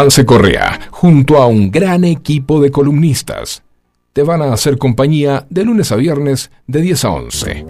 Juan C. Correa, junto a un gran equipo de columnistas. te van a hacer compañía de lunes a viernes de 10 a 11.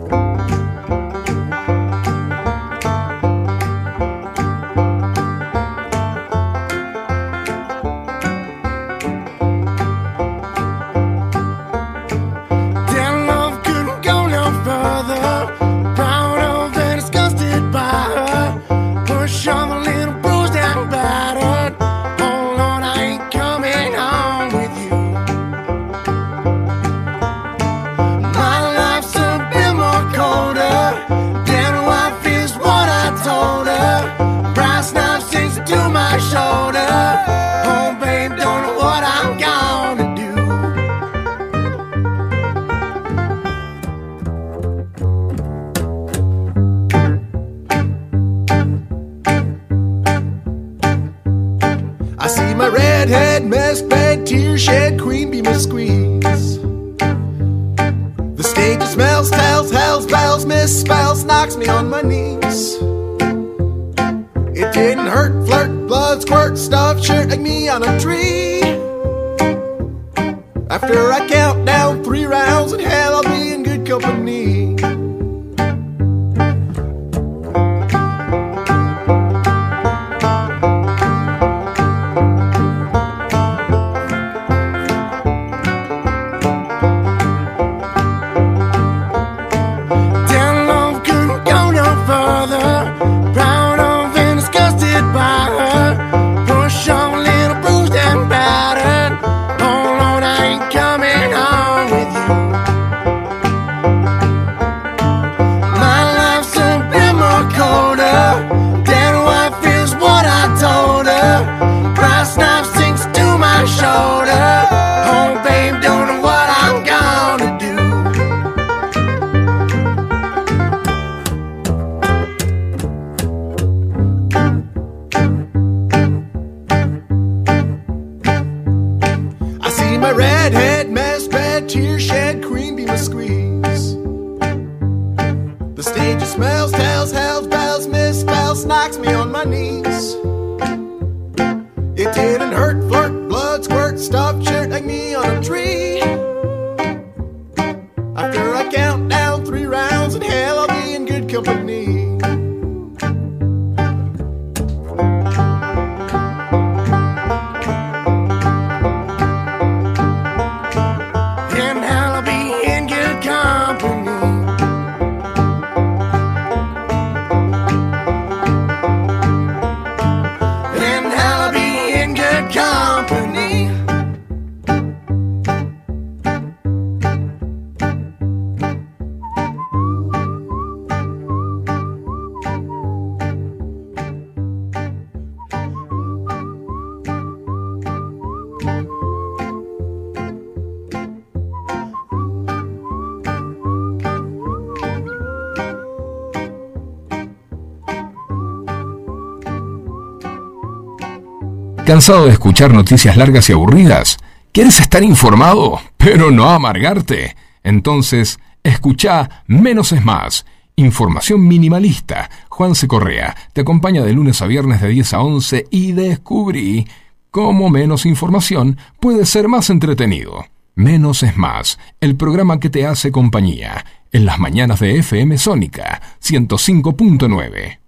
¿Cansado de escuchar noticias largas y aburridas? ¿Quieres estar informado, pero no amargarte? Entonces, escucha Menos es Más. Información minimalista. Juan C. Correa te acompaña de lunes a viernes de 10 a 11 y descubrí cómo menos información puede ser más entretenido. Menos es más, el programa que te hace compañía en las mañanas de FM Sónica 105.9.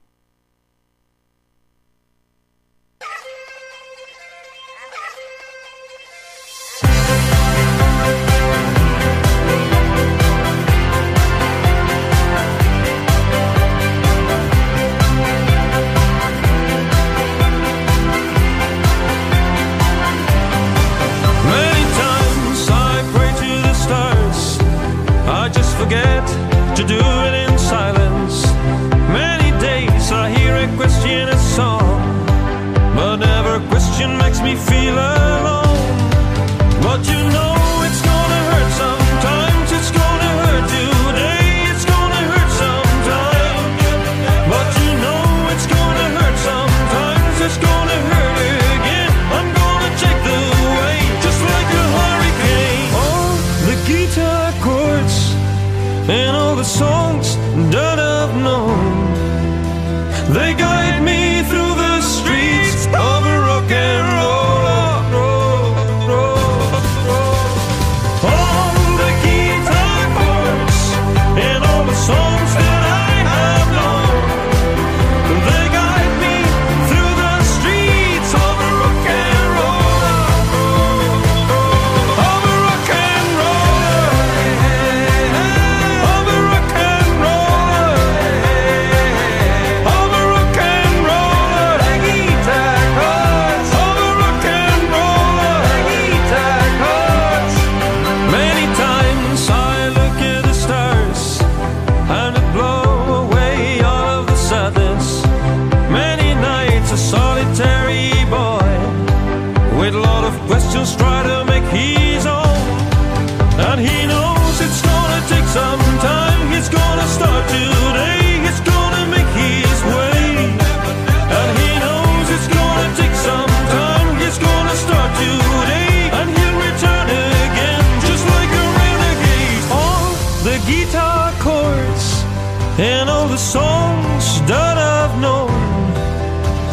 feel alone, but you know.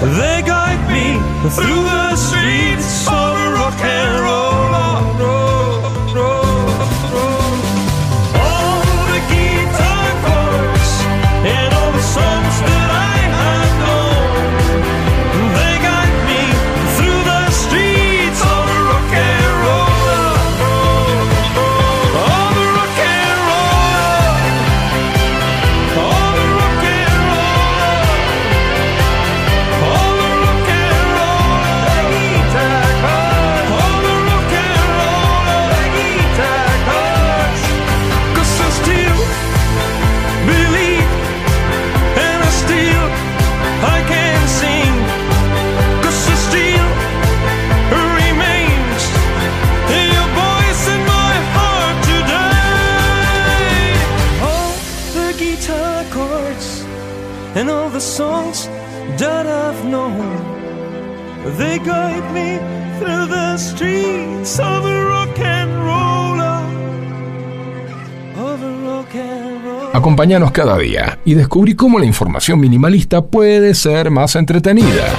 They guide me through the streets of rock and roll. Acompáñanos cada día y descubrí cómo la información minimalista puede ser más entretenida.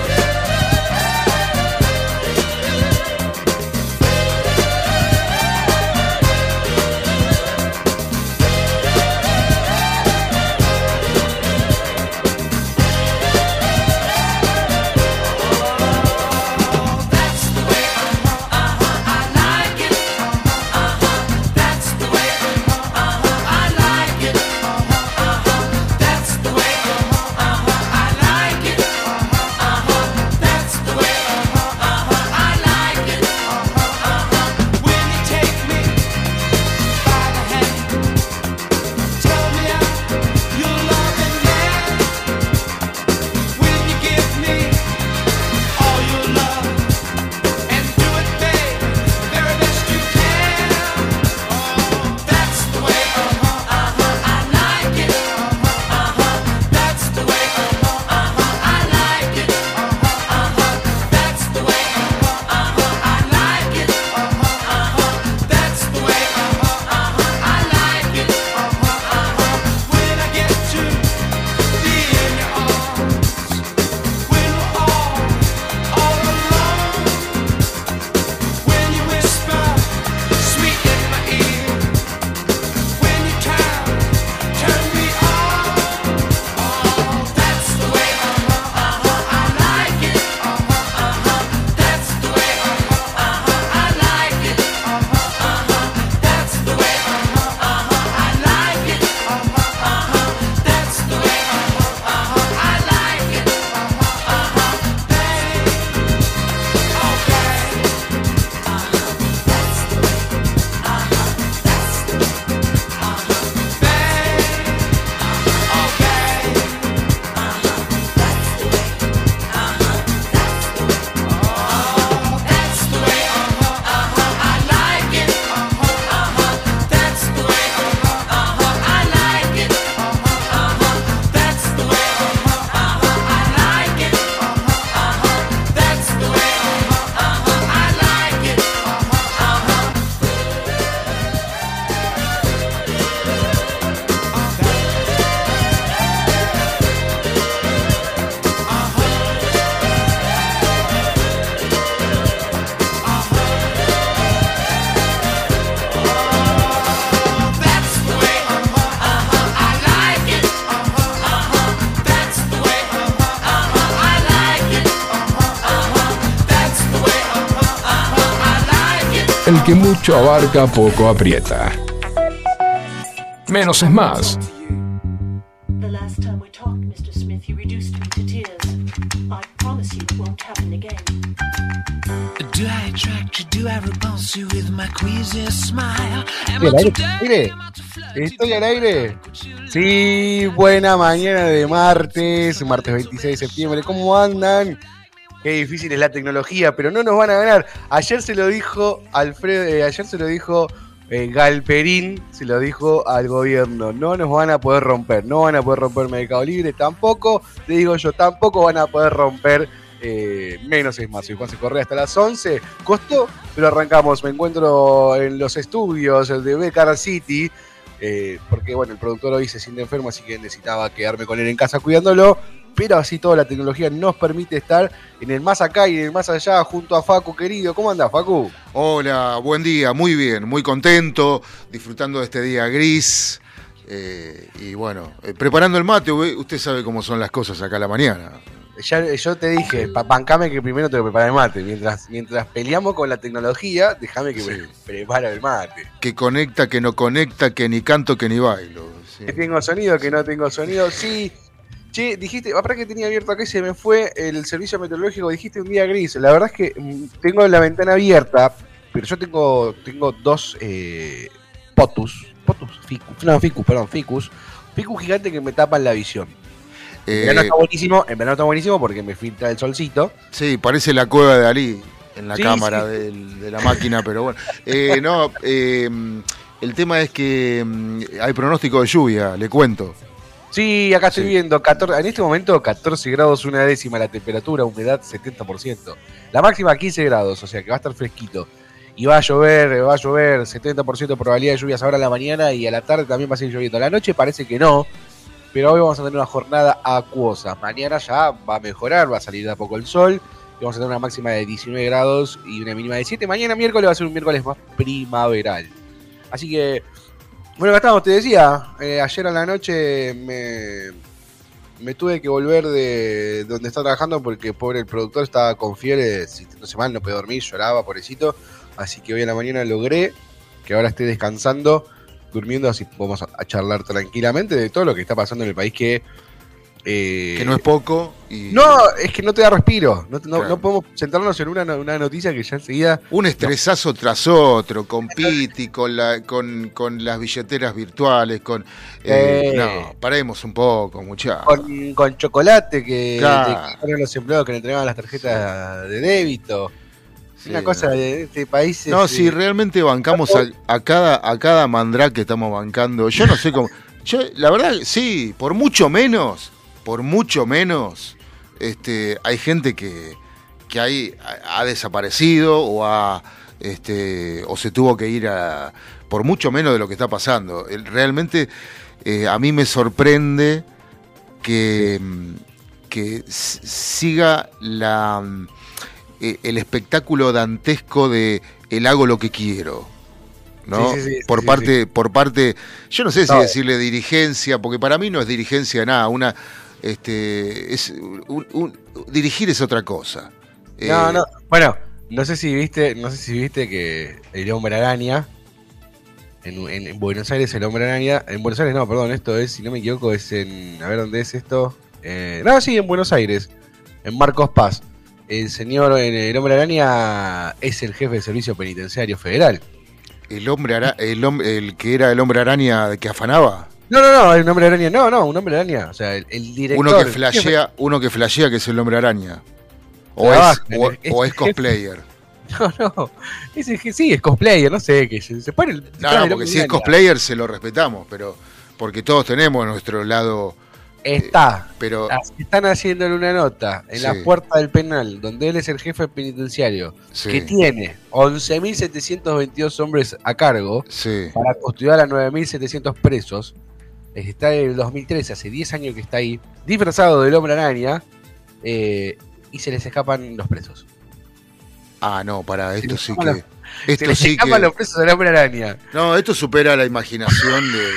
mucho abarca poco aprieta. Menos es más. El aire, Estoy al aire. Sí, buena mañana de martes, martes 26 de septiembre. ¿Cómo andan? Qué difícil es la tecnología, pero no nos van a ganar. Ayer se lo dijo Alfredo, eh, ayer se lo dijo eh, Galperín, se lo dijo al gobierno, no nos van a poder romper, no van a poder romper Mercado Libre, tampoco, te digo yo, tampoco van a poder romper eh, menos es más. Soy Juan Correa hasta las 11. Costó, pero arrancamos. Me encuentro en los estudios de Becar City. porque bueno, el productor hoy se siente enfermo, así que necesitaba quedarme con él en casa cuidándolo. Pero así toda la tecnología nos permite estar en el más acá y en el más allá junto a Facu, querido. ¿Cómo anda, Facu? Hola, buen día, muy bien, muy contento, disfrutando de este día gris. eh, y bueno, eh, preparando el mate, usted sabe cómo son las cosas acá a la mañana. Ya, yo te dije, pa- bancame que primero tengo que preparar el mate. Mientras, mientras peleamos con la tecnología, déjame que Sí. el mate. Que conecta, que no conecta, que ni canto, que ni bailo. sí. Que tengo sonido, que no tengo sonido. Sí. Che, dijiste, aparte que tenía abierto acá y se me fue el servicio meteorológico, dijiste un día gris. La verdad es que mm, tengo la ventana abierta, pero yo tengo, tengo dos eh, potus. Potus, ficus. No, ficus, perdón, ficus. Ficus gigante que me tapan la visión. En Eh, verano está buenísimo, en verano está buenísimo porque me filtra el solcito. sí, parece la cueva de Ali en la Sí, cámara sí. del- de la máquina, pero bueno. Eh, no, eh, el tema es que mm, hay pronóstico de lluvia, le cuento. Sí, acá estoy Sí. viendo, 14, en este momento 14 grados una décima la temperatura, humedad 70%. La máxima 15 grados, o sea que va a estar fresquito. Y va a llover, va a llover, 70% probabilidad de lluvias ahora a la mañana y a la tarde también va a seguir lloviendo. A la noche parece que no, pero hoy vamos a tener una jornada acuosa. Mañana ya va a mejorar, va a salir de a poco el sol. Y vamos a tener una máxima de 19 grados y una mínima de 7. Mañana miércoles va a ser un miércoles más primaveral. Así que, bueno, acá estamos, te decía, eh, ayer a la noche me, tuve que volver de donde estaba trabajando porque pobre el productor estaba con fiebre, sintiéndose mal, no podía dormir, lloraba, pobrecito. Así que hoy en la mañana logré que ahora esté descansando, durmiendo, así a, a charlar tranquilamente de todo lo que está pasando en el país que... eh, Que no es poco. Y no, es que no te da respiro. No, no- Claro. no podemos centrarnos en una, una noticia que ya enseguida. Un estresazo tras otro, con Piti, con, la, con, con las billeteras virtuales, con... eh, Eh. No, paremos un poco, muchachos. Con, con chocolate que Claro. te los empleados que le entregaban las tarjetas de débito. una cosa de este país. No, si eh, realmente bancamos a, a cada, a cada mandrá que estamos bancando, yo no sé cómo... Yo, la verdad, sí, por mucho menos, por mucho menos, este, hay gente que, que ahí ha, desaparecido o ha... Este, o se tuvo que ir a, por mucho menos de lo que está pasando. Realmente eh, a mí me sorprende que, que siga la, eh, el espectáculo dantesco de el hago lo que quiero. ¿no? Sí, sí, sí, por parte, por parte, yo no sé si decirle dirigencia, porque para mí no es dirigencia nada, una este es un- un- dirigir es otra cosa. No, Eh, no. Bueno, no sé si viste, no sé si viste que el hombre araña. En, en- en Buenos Aires el hombre araña. En Buenos Aires no, perdón, esto es, si no me equivoco, es en. A ver dónde es esto. Eh, no, sí, en Buenos Aires. En Marcos Paz. El señor, el hombre araña es el jefe de servicio penitenciario federal. El hombre ara- el, el que era el hombre araña que afanaba. No, no, no, el hombre araña, no, no, un hombre araña. O sea, el, el director. Uno que flashea, uno que flashea que es el hombre araña. O, Ah, es, o, es- o es cosplayer. No, no. Ese que sí, es cosplayer, no sé, que se, se pone el. No, no, porque si es cosplayer se lo respetamos, pero porque todos tenemos nuestro lado, Está. pero As- Están haciéndole una nota en la puerta del penal, donde él es el jefe penitenciario, sí, que tiene 11.722 hombres a cargo sí. para custodiar a 9.700 presos. Está desde el 2013, hace 10 años que está ahí, disfrazado del hombre araña, eh, y se les escapan los presos. Ah, no, para esto sí que se esto les sí escapan los presos del hombre araña. no, esto supera la imaginación de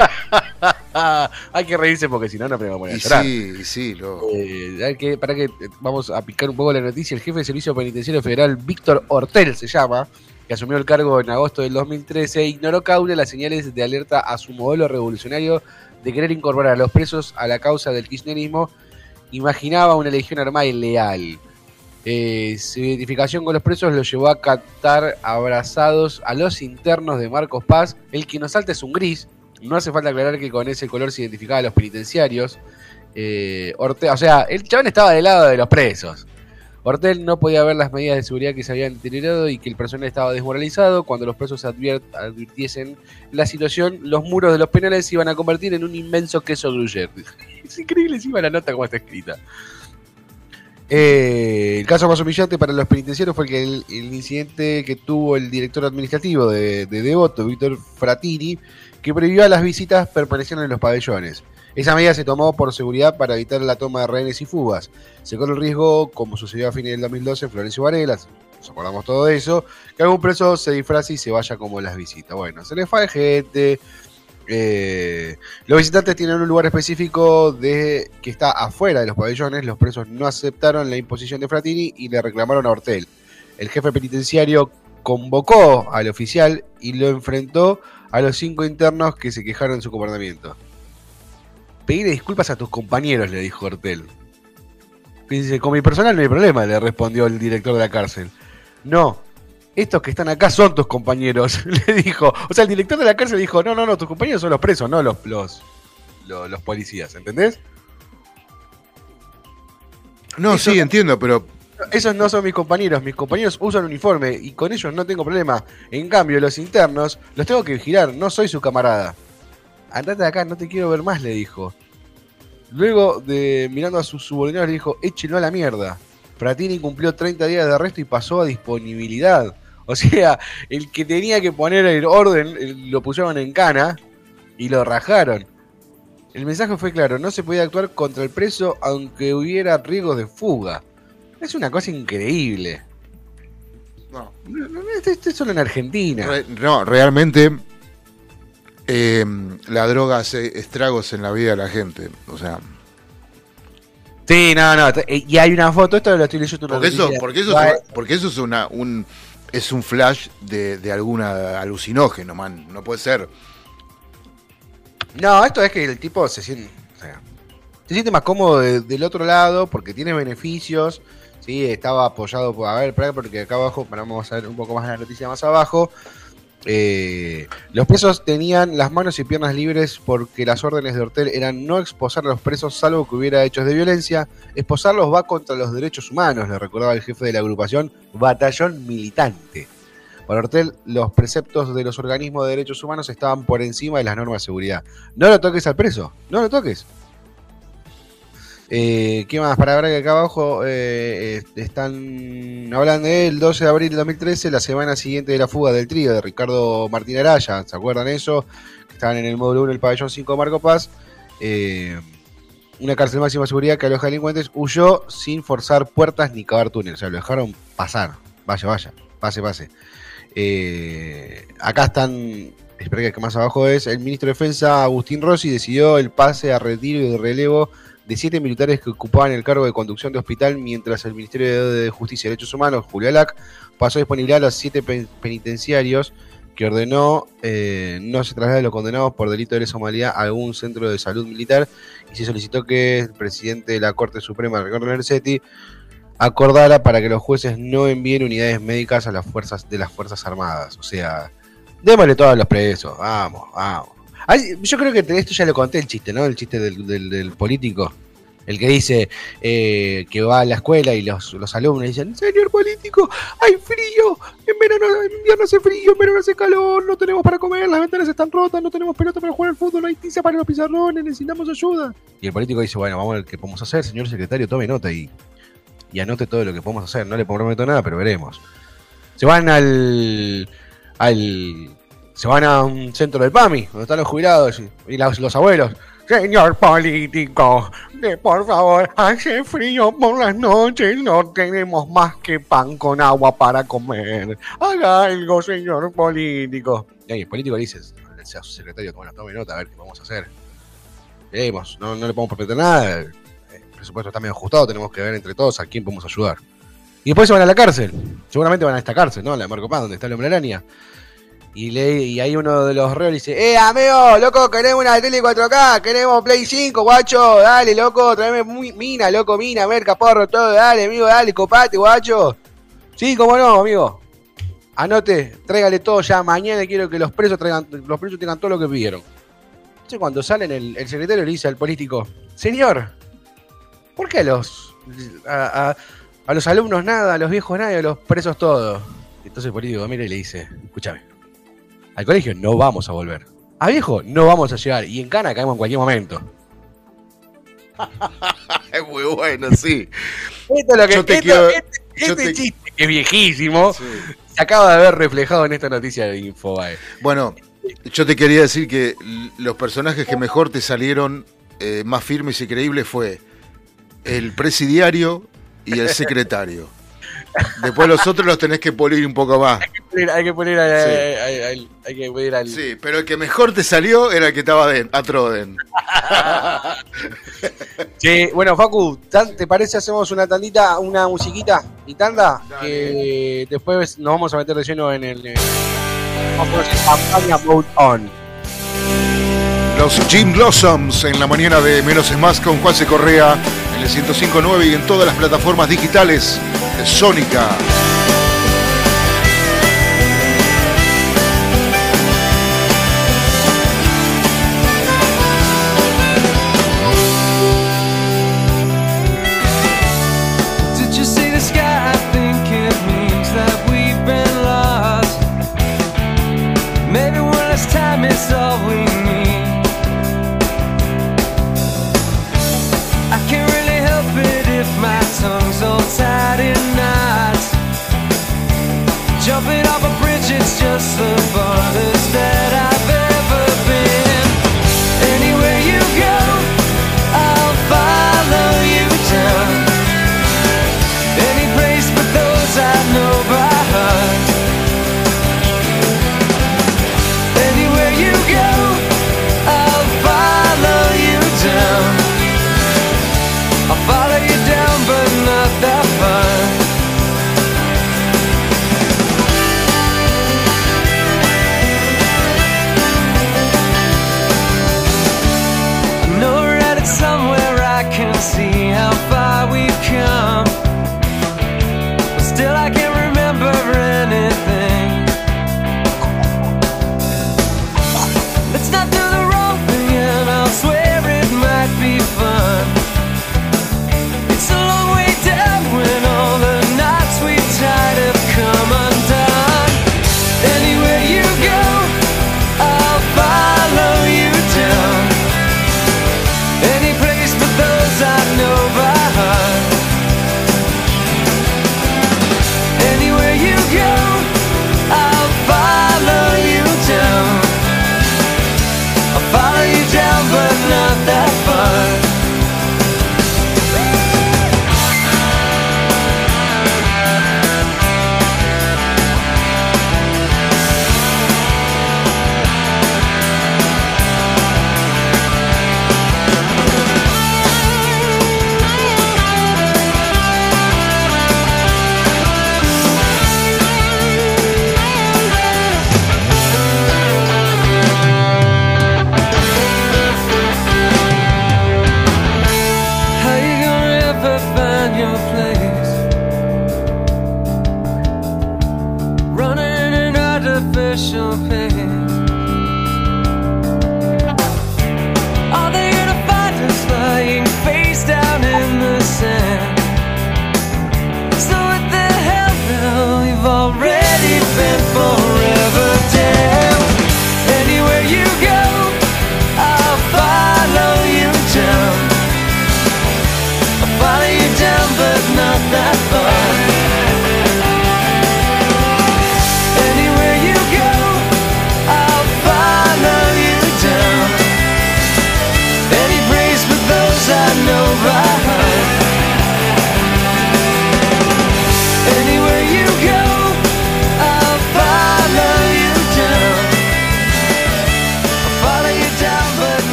hay que reírse porque si no, no me voy a poner a llorar. sí, sí, lo, Eh, hay que, para que eh, vamos a picar un poco la noticia, el jefe de Servicio Penitenciario Federal, Víctor Hortel se llama, que asumió el cargo en agosto del 2013, ignoró cada una de las señales de alerta a su modelo revolucionario de querer incorporar a los presos a la causa del kirchnerismo. Imaginaba una legión armada y leal. Eh, su identificación con los presos lo llevó a captar abrazados a los internos de Marcos Paz. El que nos salta es un gris. No hace falta aclarar que con ese color se identificaba a los penitenciarios. Eh, o sea, el chabón estaba del lado de los presos. Hortel no podía ver las medidas de seguridad que se habían deteriorado y que el personal estaba desmoralizado. Cuando los presos advirtiesen la situación, los muros de los penales se iban a convertir en un inmenso queso gruyere. Es increíble encima la nota como está escrita. Eh, el caso más humillante para los penitenciarios fue que el, el incidente que tuvo el director administrativo de, de Devoto, Víctor Fratini, que prohibió a las visitas permanecieron en los pabellones. Esa medida se tomó por seguridad para evitar la toma de rehenes y fugas. Se corre el riesgo, como sucedió a fines del 2012 en Florencio Varela, nos acordamos todo eso, que algún preso se disfrace y se vaya como las visitas. Bueno, se les fue gente. eh, los visitantes tienen un lugar específico de que está afuera de los pabellones. Los presos no aceptaron la imposición de Fratini y le reclamaron a Hortel. El jefe penitenciario convocó al oficial y lo enfrentó a los cinco internos que se quejaron de su comportamiento. Pedirle disculpas a tus compañeros, le dijo Hortel. Dice, con mi personal no hay problema, le respondió el director de la cárcel. No, estos que están acá son tus compañeros, le dijo. O sea, el director de la cárcel dijo, no, no, no, tus compañeros son los presos, no los, los, los, los policías, ¿entendés? No, Eso- sí, entiendo, pero Esos no son mis compañeros, mis compañeros usan uniforme y con ellos no tengo problema. En cambio, los internos los tengo que vigilar, no soy su camarada. Andate de acá, no te quiero ver más, le dijo. Luego de mirando a sus subordinados le dijo, échenlo a la mierda. Fratini cumplió 30 días de arresto y pasó a disponibilidad. O sea, el que tenía que poner el orden lo pusieron en cana y lo rajaron. El mensaje fue claro, no se podía actuar contra el preso aunque hubiera riesgos de fuga. Es una cosa increíble. no, esto, esto es solo en Argentina. Re- no, realmente eh, la droga hace estragos en la vida de la gente. O sea, Sí, no, no. t- Y hay una foto, esto lo estoy leyendo porque eso, porque eso, es, porque eso es una, un es un flash de, de alguna alucinógeno, man. No puede ser. No, esto es que el tipo se siente, o sea, se siente más cómodo de- del otro lado porque tiene beneficios. Sí, estaba apoyado por. A ver, porque acá abajo, bueno, vamos a ver un poco más la noticia más abajo. Eh, los presos tenían las manos y piernas libres porque las órdenes de Hortel eran no exposar a los presos salvo que hubiera hechos de violencia. Exposarlos va contra los derechos humanos, le recordaba el jefe de la agrupación Batallón Militante. Para Hortel, los preceptos de los organismos de derechos humanos estaban por encima de las normas de seguridad. No lo toques al preso, no lo toques. Eh, ¿Qué más? Para ver que acá abajo eh, están hablando del 12 de abril de 2013, la semana siguiente de la fuga del trío de Ricardo Martín Araya. ¿Se acuerdan eso? Estaban en el módulo 1 del pabellón 5 de Marco Paz. Eh, una cárcel de máxima seguridad que aloja delincuentes huyó sin forzar puertas ni cavar túneles. O sea, lo dejaron pasar. Vaya, vaya. Pase, pase. Acá están. Espera que más abajo es. El ministro de Defensa, Agustín Rossi, decidió el pase a retiro y de relevo de siete militares que ocupaban el cargo de conducción de hospital, mientras el Ministerio de Justicia y Derechos Humanos, Julio Alac, pasó a disponibilidad a los siete pen- penitenciarios que ordenó eh, no se trasladen los condenados por delito de lesa humanidad a algún centro de salud militar y se solicitó que el presidente de la Corte Suprema, Ricardo Nercetti, acordara para que los jueces no envíen unidades médicas a las fuerzas de las Fuerzas Armadas. O sea, démosle todo a los presos, vamos, vamos. Yo creo que esto ya lo conté el chiste, ¿no? El chiste del, del- del político. El que dice eh, que va a la escuela y los, los alumnos dicen, señor político, hay frío, en verano, en invierno hace frío, en verano hace calor, no tenemos para comer, las ventanas están rotas, no tenemos pelota para jugar al fútbol, no hay tiza para los pizarrones, necesitamos ayuda. Y el político dice, bueno, vamos a ver qué podemos hacer, señor secretario, tome nota y, y anote todo lo que podemos hacer. No le prometo nada, pero veremos. Se van al, al se van a un centro del PAMI, donde están los jubilados y, los, los abuelos. Señor político, de por favor, hace frío por las noches, no tenemos más que pan con agua para comer. Haga algo, señor político. Y ahí el político le dice su secretario, bueno, tome nota, a ver qué vamos a hacer. Veremos, no, no le podemos prometer nada. El presupuesto está medio ajustado, tenemos que ver entre todos a quién podemos ayudar. Y después se van a la cárcel. Seguramente van a esta cárcel, ¿no? La de Marco Paz, donde está el hombre araña. Y, le, y ahí uno de los reos dice, eh, amigo, loco, queremos una tele 4K, queremos Play 5, guacho, dale, loco, tráeme mina, loco, mina, merca, porro, todo, dale, amigo, dale, copate, guacho. Sí, cómo no, amigo. Anote, tráigale todo ya, mañana quiero que los presos traigan, los presos tengan todo lo que pidieron. Entonces cuando salen, el, secretario le dice al político, señor, ¿por qué a los, A los alumnos nada, a los viejos nada, y a los presos todo. Entonces el político mira y le dice, escúchame, al colegio no vamos a volver. A viejo no vamos a llegar. Y en cana caemos en cualquier momento. Es muy bueno, sí. Esto es lo que Yo te esto- quiero- este, yo este te- chiste que es viejísimo Sí. se acaba de ver reflejado en esta noticia de Infobae. Bueno, yo te quería decir que los personajes que mejor te salieron eh, más firmes y creíbles fue el presidiario y el secretario. Después los otros los tenés que pulir un poco más. Hay que poner a- Sí. a- a- al- hay que poner al Sí, pero el que mejor te salió era el que estaba de, a Troden. Che, bueno, Facu, ¿tan- ¿te parece hacemos una tandita, una musiquita y tanda? Dale. Que después nos vamos a meter de lleno en el. eh, vamos a hacer campaña Mode On. Los Jim Blossoms en la mañana de Menos es Más con Juan C. Correa en el 105.9 y en todas las plataformas digitales de Sónica.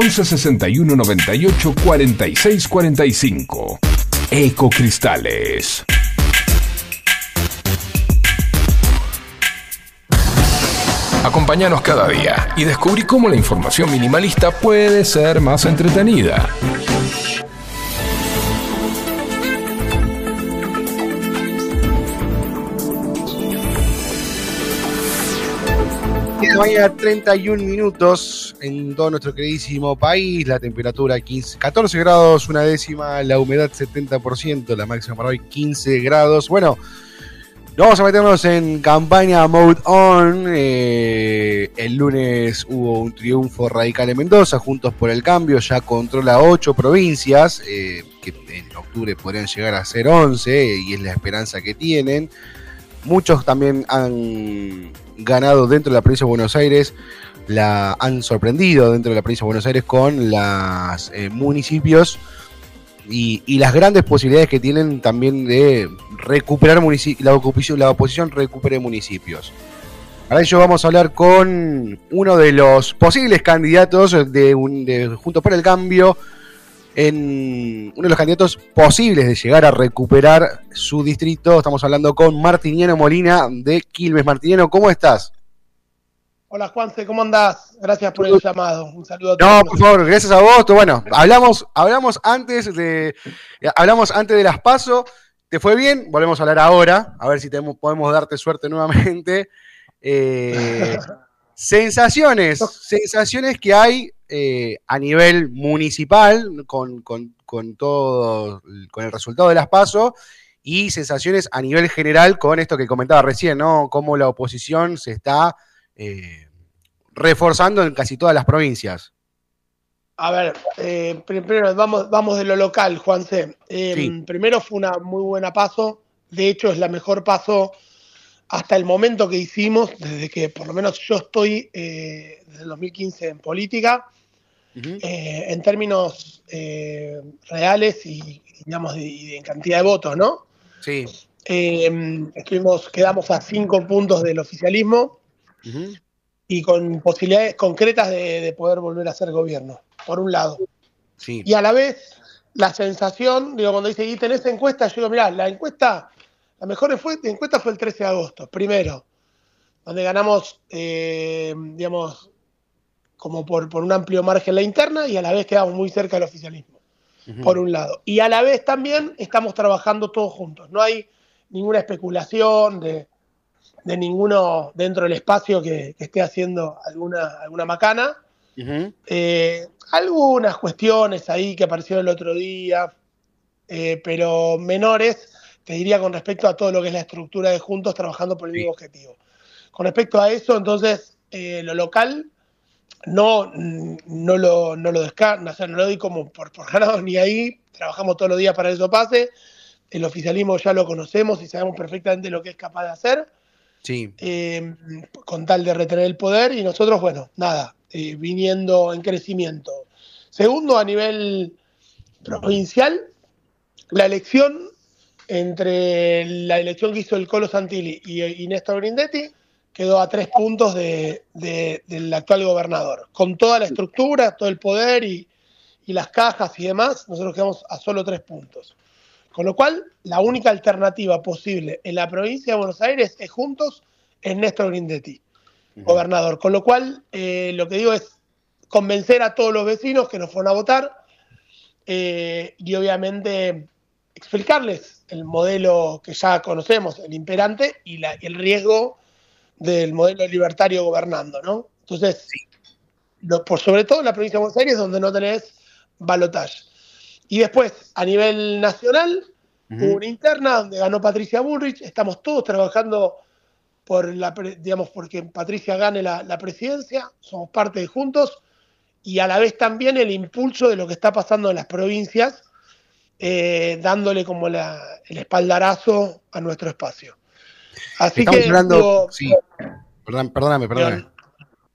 11 61 98 46 45. Ecocristales. Acompáñanos cada día y descubrí cómo la información minimalista puede ser más entretenida. mañana, 31 minutos en todo nuestro queridísimo país. La temperatura 15, 14 grados, una décima. La humedad 70%, la máxima para hoy 15 grados. Bueno, vamos a meternos en campaña Mode On. Eh, el lunes hubo un triunfo radical en Mendoza. Juntos por el Cambio ya controla 8 provincias, eh, que en octubre podrían llegar a ser 11, y es la esperanza que tienen. Muchos también han ganado dentro de la provincia de Buenos Aires, la han sorprendido dentro de la provincia de Buenos Aires con los municipios y, las grandes posibilidades que tienen también de recuperar la oposición, la oposición recupere municipios. Para ello vamos a hablar con uno de los posibles candidatos de, un, de Juntos por el Cambio, en uno de los candidatos posibles de llegar a recuperar su distrito. Estamos hablando con Martiniano Molina de Quilmes. Martiniano, ¿cómo estás? Hola Juanse, ¿cómo andás? Gracias por el llamado. Un saludo a todos. No, por favor, gracias a vos. Bueno, hablamos, hablamos antes de hablamos antes de las pasos. ¿Te fue bien? Volvemos a hablar ahora, a ver si tenemos, podemos darte suerte nuevamente. Eh, sensaciones, sensaciones que hay eh, a nivel municipal con, con, con, todo, con el resultado de las pasos y sensaciones a nivel general con esto que comentaba recién, ¿no? Cómo la oposición se está eh, reforzando en casi todas las provincias. A ver, eh, primero vamos, vamos de lo local, Juanse. Eh, sí. Primero fue una muy buena paso, de hecho es la mejor paso hasta el momento que hicimos, desde que por lo menos yo estoy eh, desde el 2015 en política, uh -huh. en términos reales y, digamos, de, en cantidad de votos, ¿no? Sí. Eh, estuvimos, quedamos a cinco puntos del oficialismo uh -huh. y con posibilidades concretas de, de, poder volver a ser gobierno, por un lado. Sí. Y a la vez, la sensación, digo, cuando dice, ¿y tenés encuesta? Yo digo, mirá, la encuesta la mejor encuesta fue el 13 de agosto, primero, donde ganamos, eh, digamos, como por, por, un amplio margen la interna y a la vez quedamos muy cerca del oficialismo, uh -huh. por un lado. Y a la vez también estamos trabajando todos juntos. No hay ninguna especulación de, de ninguno dentro del espacio que, que esté haciendo alguna, alguna macana. Uh -huh. eh, algunas cuestiones ahí que aparecieron el otro día, eh, pero menores te diría con respecto a todo lo que es la estructura de Juntos trabajando por el mismo objetivo. Con respecto a eso, entonces, eh, lo local no, no lo, no lo o sea, no lo doy como por, por ganado ni ahí, trabajamos todos los días para que eso pase, el oficialismo ya lo conocemos y sabemos perfectamente lo que es capaz de hacer, eh, con tal de retener el poder, y nosotros, bueno, nada, eh, viniendo en crecimiento. Segundo, a nivel provincial, la elección entre la elección que hizo el Colo Santilli y, y Néstor Grindetti, quedó a tres puntos de, de, del actual gobernador. Con toda la estructura, todo el poder y, y, las cajas y demás, nosotros quedamos a solo tres puntos. Con lo cual, la única alternativa posible en la provincia de Buenos Aires es juntos, es Néstor Grindetti, uh -huh. gobernador. Con lo cual, eh, lo que digo es convencer a todos los vecinos que nos fueron a votar eh, y obviamente explicarles el modelo que ya conocemos, el imperante, y la, el riesgo del modelo libertario gobernando, ¿no? Entonces, sí. lo, por sobre todo en la provincia de Buenos Aires, donde no tenés balotaje. Y después, a nivel nacional, uh -huh. hubo una interna donde ganó Patricia Bullrich, estamos todos trabajando por la, digamos, porque Patricia gane la, la presidencia, somos parte de Juntos, y a la vez también el impulso de lo que está pasando en las provincias, eh, dándole como la- el espaldarazo a nuestro espacio. Así Estamos que, hablando. digo, sí. Perdón, perdóname, perdóname.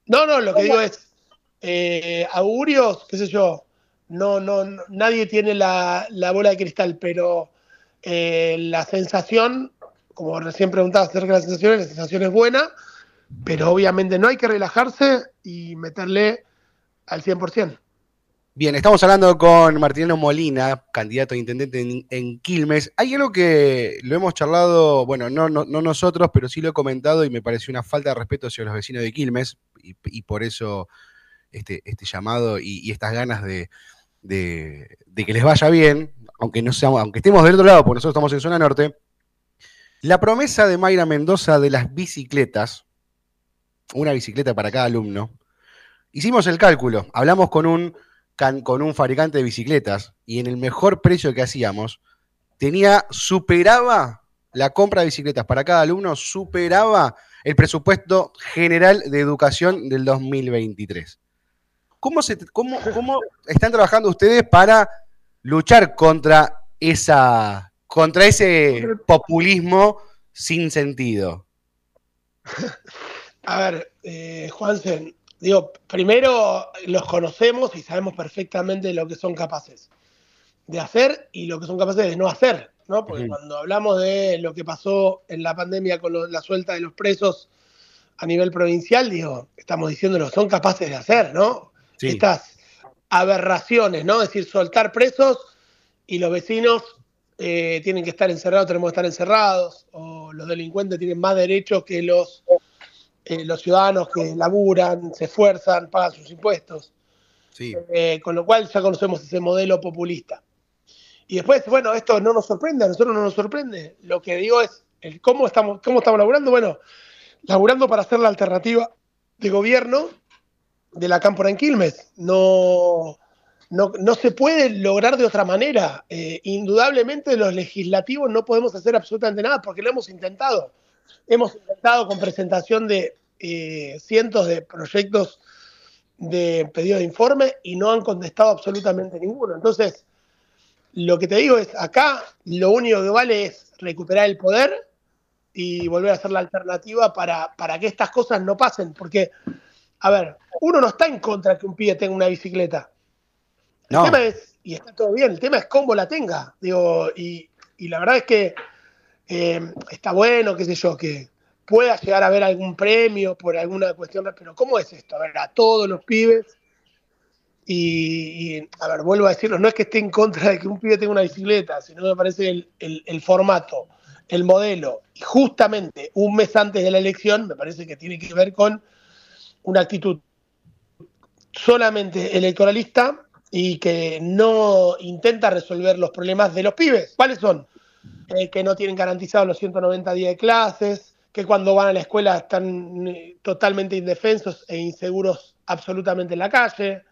no, no, lo que digo es, eh, augurios, qué sé yo, no, no, no- nadie tiene la, la bola de cristal, pero eh, la sensación, como recién preguntabas acerca de las sensaciones, la sensación es buena, pero obviamente no hay que relajarse y meterle al 100%. Bien, estamos hablando con Martiniano Molina, candidato a intendente en, en Quilmes. Hay algo que lo hemos charlado, bueno, no, no, no nosotros, pero sí lo he comentado y me pareció una falta de respeto hacia los vecinos de Quilmes y, por eso este, este llamado y estas ganas de, de- que les vaya bien, aunque, no seamos, aunque estemos del otro lado, porque nosotros estamos en zona norte. La promesa de Mayra Mendoza de las bicicletas, una bicicleta para cada alumno, hicimos el cálculo, hablamos con un con un fabricante de bicicletas y en el mejor precio que hacíamos, tenía, superaba la compra de bicicletas para cada alumno, superaba el presupuesto general de educación del 2023. ¿Cómo, se, cómo, cómo están trabajando ustedes para luchar contra, esa, contra ese populismo sin sentido? A ver, eh, Juansen, digo, primero los conocemos y sabemos perfectamente lo que son capaces de hacer y lo que son capaces de no hacer, ¿no? Porque cuando hablamos de lo que pasó en la pandemia con lo- la suelta de los presos a nivel provincial, digo, estamos diciendo lo que son capaces de hacer, ¿no? Sí. Estas aberraciones, ¿no? Es decir, soltar presos y los vecinos eh, tienen que estar encerrados, tenemos que estar encerrados, o los delincuentes tienen más derechos que los eh, los ciudadanos que laburan, se esfuerzan, pagan sus impuestos. Sí. Eh, con lo cual ya conocemos ese modelo populista. Y después, bueno, esto no nos sorprende, a nosotros no nos sorprende. Lo que digo es, el cómo, estamos, ¿cómo estamos laburando? Bueno, laburando para hacer la alternativa de gobierno de la Cámpora en Quilmes. No, no, no se puede lograr de otra manera. Eh, indudablemente los legislativos no podemos hacer absolutamente nada porque lo hemos intentado. Hemos intentado con presentación de eh, cientos de proyectos de pedido de informe y no han contestado absolutamente ninguno. Entonces, lo que te digo es, acá lo único que vale es recuperar el poder y volver a hacer la alternativa para, para que estas cosas no pasen. Porque, a ver, uno no está en contra de que un pibe tenga una bicicleta. El No. tema es, y está todo bien, el tema es cómo la tenga. Digo, y, y la verdad es que eh, está bueno, qué sé yo, que pueda llegar a haber algún premio por alguna cuestión, pero ¿cómo es esto? A ver, a todos los pibes. Y, y, a ver, vuelvo a decirlo, no es que esté en contra de que un pibe tenga una bicicleta, sino me parece el, el- el formato, el modelo, y justamente un mes antes de la elección, me parece que tiene que ver con una actitud solamente electoralista y que no intenta resolver los problemas de los pibes. ¿Cuáles son? Eh, que no tienen garantizados los 190 días de clases, que cuando van a la escuela están eh, totalmente indefensos e inseguros absolutamente en la calle,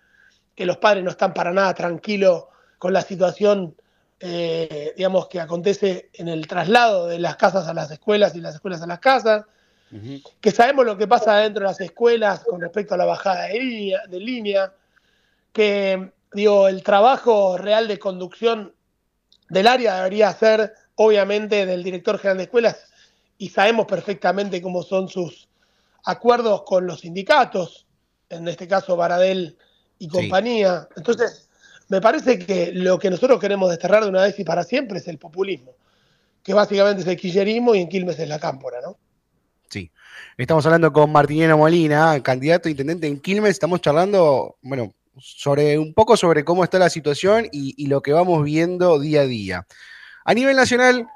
que los padres no están para nada tranquilos con la situación, eh, digamos, que acontece en el traslado de las casas a las escuelas y las escuelas a las casas, Que sabemos lo que pasa dentro de las escuelas con respecto a la bajada de línea, de línea, que digo, el trabajo real de conducción del área debería ser obviamente del director general de escuelas y sabemos perfectamente cómo son sus acuerdos con los sindicatos, en este caso Baradel y compañía. Entonces, me parece que lo que nosotros queremos desterrar de una vez y para siempre es el populismo, que básicamente es el quillerismo y en Quilmes es la cámpora, ¿no? Sí. Estamos hablando con Martiniano Molina, candidato a intendente en Quilmes. Estamos charlando, bueno, sobre un poco sobre cómo está la situación y, lo que vamos viendo día a día. A nivel nacional,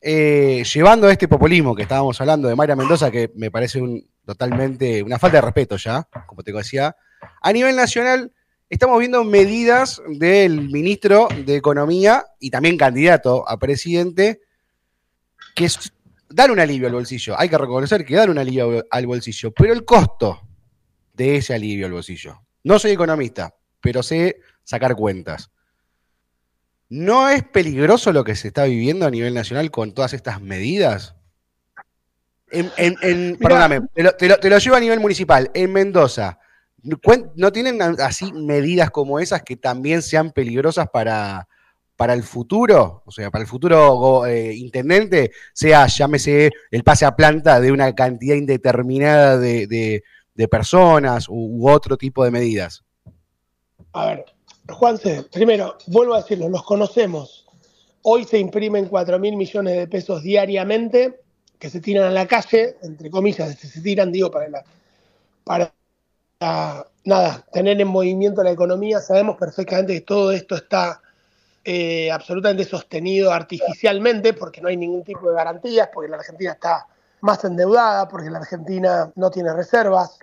eh, llevando a este populismo que estábamos hablando de Mayra Mendoza, que me parece un, totalmente una falta de respeto ya, como te decía, a nivel nacional estamos viendo medidas del ministro de Economía y también candidato a presidente que dar un alivio al bolsillo. Hay que reconocer que dar un alivio al bolsillo, pero el costo de ese alivio al bolsillo. No soy economista, pero sé sacar cuentas. ¿No es peligroso lo que se está viviendo a nivel nacional con todas estas medidas? En, en- en- Mirá. perdóname, te lo, te lo- te lo llevo a nivel municipal. En Mendoza, ¿cuen- ¿no tienen así medidas como esas que también sean peligrosas para, para el futuro, o sea, para el futuro eh, intendente, sea, llámese, el pase a planta de una cantidad indeterminada de, personas u, otro tipo de medidas? A ver, Juanse, primero, vuelvo a decirlo, los conocemos. Hoy se imprimen 4 mil millones de pesos diariamente que se tiran a la calle, entre comillas, se, tiran, digo, para, para nada, tener en movimiento la economía. Sabemos perfectamente que todo esto está eh, absolutamente sostenido artificialmente porque no hay ningún tipo de garantías, porque la Argentina está más endeudada, porque la Argentina no tiene reservas.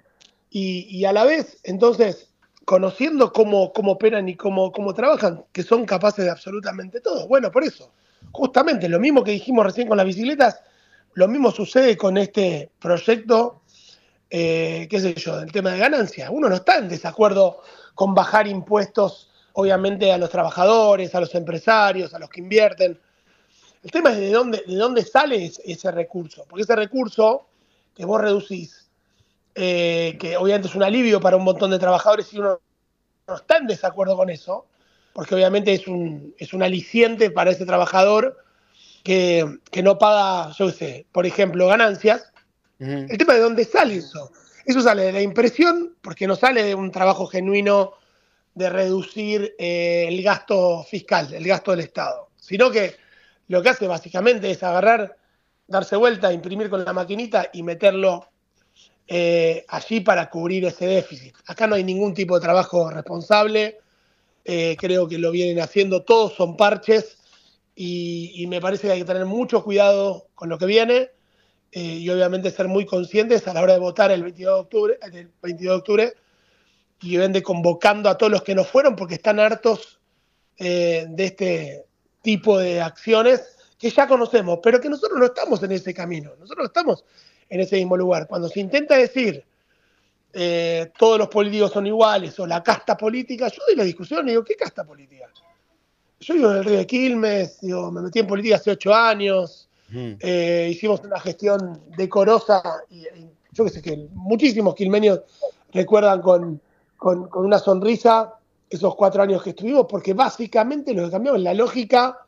Y, y a la vez, entonces, conociendo cómo, cómo operan y cómo, cómo trabajan, que son capaces de absolutamente todo. Bueno, por eso, justamente lo mismo que dijimos recién con las bicicletas, lo mismo sucede con este proyecto, eh, qué sé yo, del tema de ganancias. Uno no está en desacuerdo con bajar impuestos, obviamente, a los trabajadores, a los empresarios, a los que invierten. El tema es de dónde, de dónde sale ese, ese recurso, porque ese recurso que vos reducís, eh, que obviamente es un alivio para un montón de trabajadores y uno no está en desacuerdo con eso, porque obviamente es un, es un aliciente para ese trabajador que, que no paga, yo qué sé, por ejemplo, ganancias. El tema de dónde sale eso. Eso sale de la impresión, porque no sale de un trabajo genuino de reducir eh, el gasto fiscal, el gasto del Estado, sino que lo que hace básicamente es agarrar, darse vuelta, imprimir con la maquinita y meterlo eh, allí para cubrir ese déficit. Acá no hay ningún tipo de trabajo responsable, eh, creo que lo vienen haciendo, todos son parches y, y me parece que hay que tener mucho cuidado con lo que viene eh, y obviamente ser muy conscientes a la hora de votar el 22 de octubre, el 22 de octubre y vende convocando a todos los que no fueron porque están hartos eh, de este tipo de acciones que ya conocemos, pero que nosotros no estamos en ese camino, nosotros no estamos en ese mismo lugar. Cuando se intenta decir eh, todos los políticos son iguales o la casta política, yo doy la discusión y digo, ¿qué casta política? Yo vivo en el río de Quilmes, digo, me metí en política hace ocho años, eh, hicimos una gestión decorosa y, y yo que sé que muchísimos quilmenios recuerdan con, con, con una sonrisa esos cuatro años que estuvimos, porque básicamente lo que cambió es la lógica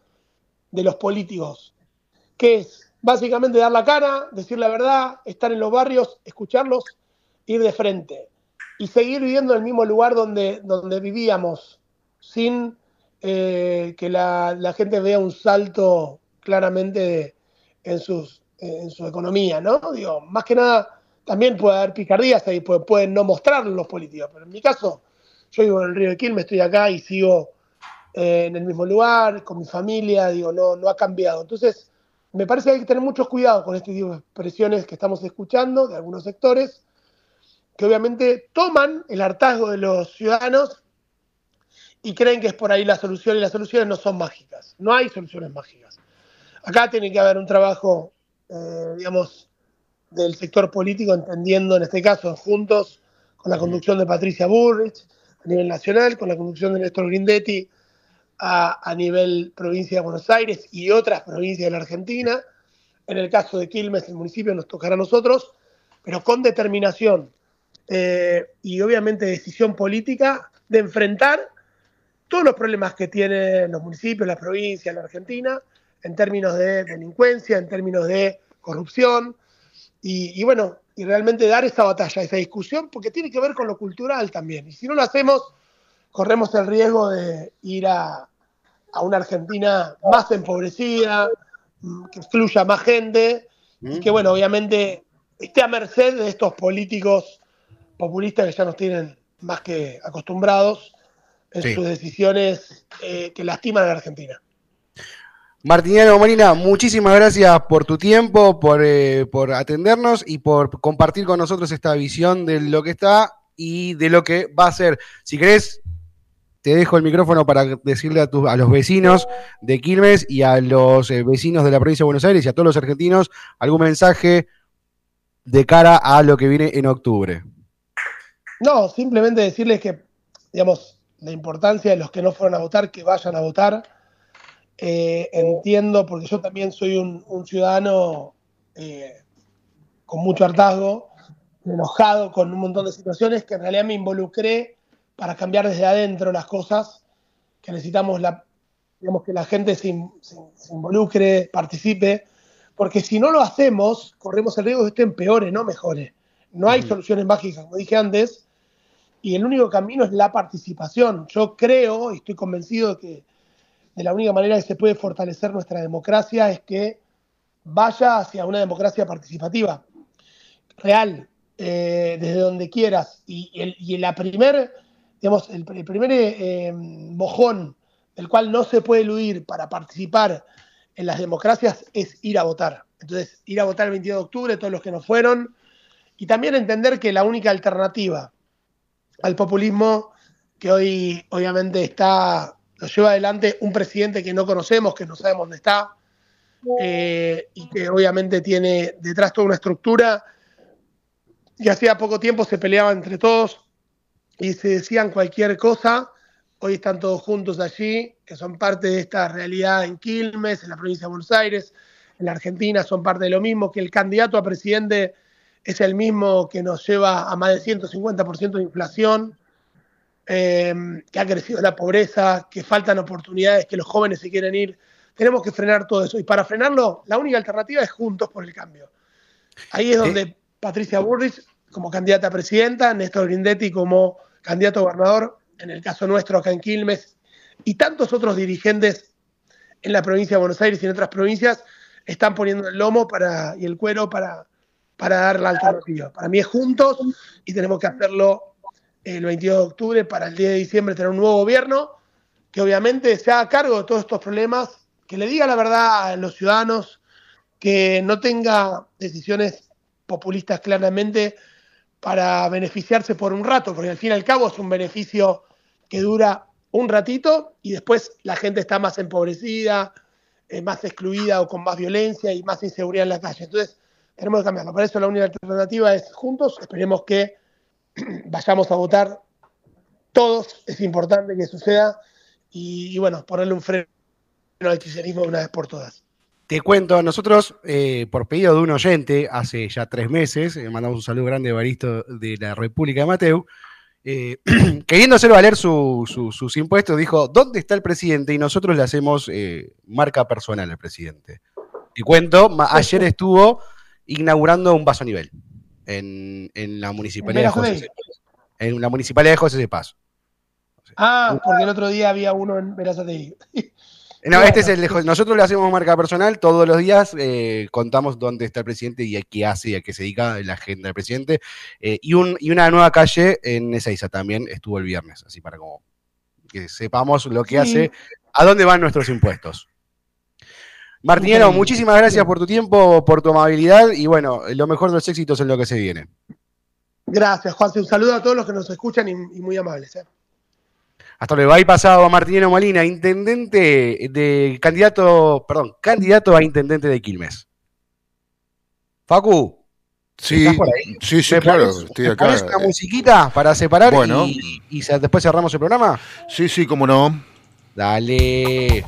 de los políticos, que es básicamente dar la cara, decir la verdad, estar en los barrios, escucharlos, ir de frente y seguir viviendo en el mismo lugar donde, donde vivíamos, sin eh, que la, la gente vea un salto claramente en, sus, en su economía, ¿no? Digo, más que nada, también puede haber picardías ahí, puede- pueden no mostrarlo los políticos, pero en mi caso, yo vivo en el río de Quilmes, estoy acá y sigo eh, en el mismo lugar, con mi familia, digo, no, no ha cambiado. Entonces, me parece que hay que tener mucho cuidado con este tipo de expresiones que estamos escuchando de algunos sectores, que obviamente toman el hartazgo de los ciudadanos y creen que es por ahí la solución, y las soluciones no son mágicas. No hay soluciones mágicas. Acá tiene que haber un trabajo, eh, digamos, del sector político, entendiendo en este caso, juntos, con la conducción de Patricia Burrich a nivel nacional, con la conducción de Néstor Grindetti a, a nivel provincia de Buenos Aires y otras provincias de la Argentina. En el caso de Quilmes, el municipio nos tocará a nosotros, pero con determinación eh, y obviamente decisión política de enfrentar todos los problemas que tienen los municipios, las provincias, la Argentina, en términos de delincuencia, en términos de corrupción, y, y bueno, y realmente dar esa batalla, esa discusión, porque tiene que ver con lo cultural también. Y si no lo hacemos, corremos el riesgo de ir a, a una Argentina más empobrecida, mm, que fluya más gente, y que bueno, obviamente esté a merced de estos políticos populistas que ya nos tienen más que acostumbrados en Sí. sus decisiones eh, que lastiman a la Argentina. Martiniano Molina, muchísimas gracias por tu tiempo, por, eh, por atendernos y por compartir con nosotros esta visión de lo que está y de lo que va a ser. Si querés, te dejo el micrófono para decirle a, tus- a los vecinos de Quilmes y a los eh, vecinos de la provincia de Buenos Aires y a todos los argentinos algún mensaje de cara a lo que viene en octubre. No, simplemente decirles que, digamos, la importancia de los que no fueron a votar, que vayan a votar. Eh, entiendo, porque yo también soy un, un ciudadano eh, con mucho hartazgo, enojado con un montón de situaciones que en realidad me involucré para cambiar desde adentro las cosas, que necesitamos la, digamos, que la gente se, in- se- se involucre, participe, porque si no lo hacemos, corremos el riesgo de que esto empeore, no mejore. No hay soluciones mágicas, como dije antes, y el único camino es la participación. Yo creo y estoy convencido de que de la única manera que se puede fortalecer nuestra democracia es que vaya hacia una democracia participativa, real, eh, desde donde quieras. Y, el, y la primer, digamos, el, primer eh, mojón del cual no se puede eludir para participar en las democracias es ir a votar. Entonces, ir a votar el 22 de octubre, todos los que no fueron, y también entender que la única alternativa al populismo que hoy obviamente está, lo lleva adelante un presidente que no conocemos, que no sabemos dónde está, eh, y que obviamente tiene detrás toda una estructura y hacía poco tiempo se peleaban entre todos y se decían cualquier cosa. Hoy están todos juntos allí, que son parte de esta realidad en Quilmes, en la provincia de Buenos Aires, en la Argentina, son parte de lo mismo, que el candidato a presidente es el mismo que nos lleva a más de 150% de inflación, eh, que ha crecido la pobreza, que faltan oportunidades, que los jóvenes se quieren ir. Tenemos que frenar todo eso. Y para frenarlo, la única alternativa es Juntos por el Cambio. Ahí es donde Patricia Burrich como candidata a presidenta, Néstor Grindetti como candidato a gobernador, en el caso nuestro acá en Quilmes, y tantos otros dirigentes en la provincia de Buenos Aires y en otras provincias están poniendo el lomo para, y el cuero para, para dar la alternativa. Para mí es juntos y tenemos que hacerlo el 22 de octubre para el 10 de diciembre tener un nuevo gobierno que obviamente se haga cargo de todos estos problemas, que le diga la verdad a los ciudadanos, que no tenga decisiones populistas claramente para beneficiarse por un rato, porque al fin y al cabo es un beneficio que dura un ratito y después la gente está más empobrecida, eh, más excluida o con más violencia y más inseguridad en la calle. Entonces, tenemos que cambiarlo. Para eso la única alternativa es juntos. Esperemos que vayamos a votar todos. Es importante que suceda. Y, bueno, ponerle un freno al kirchnerismo una vez por todas. Te cuento, nosotros, eh, por pedido de un oyente, hace ya tres meses, eh, mandamos un saludo grande a Evaristo de la República de Mateu, eh, queriendo hacer valer su- su- sus impuestos, dijo, ¿dónde está el presidente? Y nosotros le hacemos eh, marca personal al presidente. Te cuento, ayer estuvo inaugurando un vaso a nivel en, en la municipalidad de ¿En José. En la municipalidad de José de Paso. Ah, porque el otro día había uno en Verazategui. No, este es el de José. Nosotros le hacemos marca personal todos los días, eh, contamos dónde está el presidente y a qué hace y a qué se dedica la agenda del presidente. Eh, y, un, y una nueva calle en Ezeiza también estuvo el viernes, así para como que sepamos lo que Sí. hace, a dónde van nuestros impuestos. Martinero, muchísimas gracias por tu tiempo, por tu amabilidad y bueno, lo mejor de los éxitos en lo que se viene. Gracias, Juanse. Un saludo a todos los que nos escuchan y, y muy amables. ¿eh? Hasta luego. Ahí pasado a Martinero Molina, intendente de candidato, perdón, candidato a intendente de Quilmes. Facu, Sí, ¿Estás por ahí? sí, sí, ¿me claro, pones- estoy acá. pones una musiquita para separar Bueno. y, y después cerramos el programa? Sí, sí, cómo no. Dale.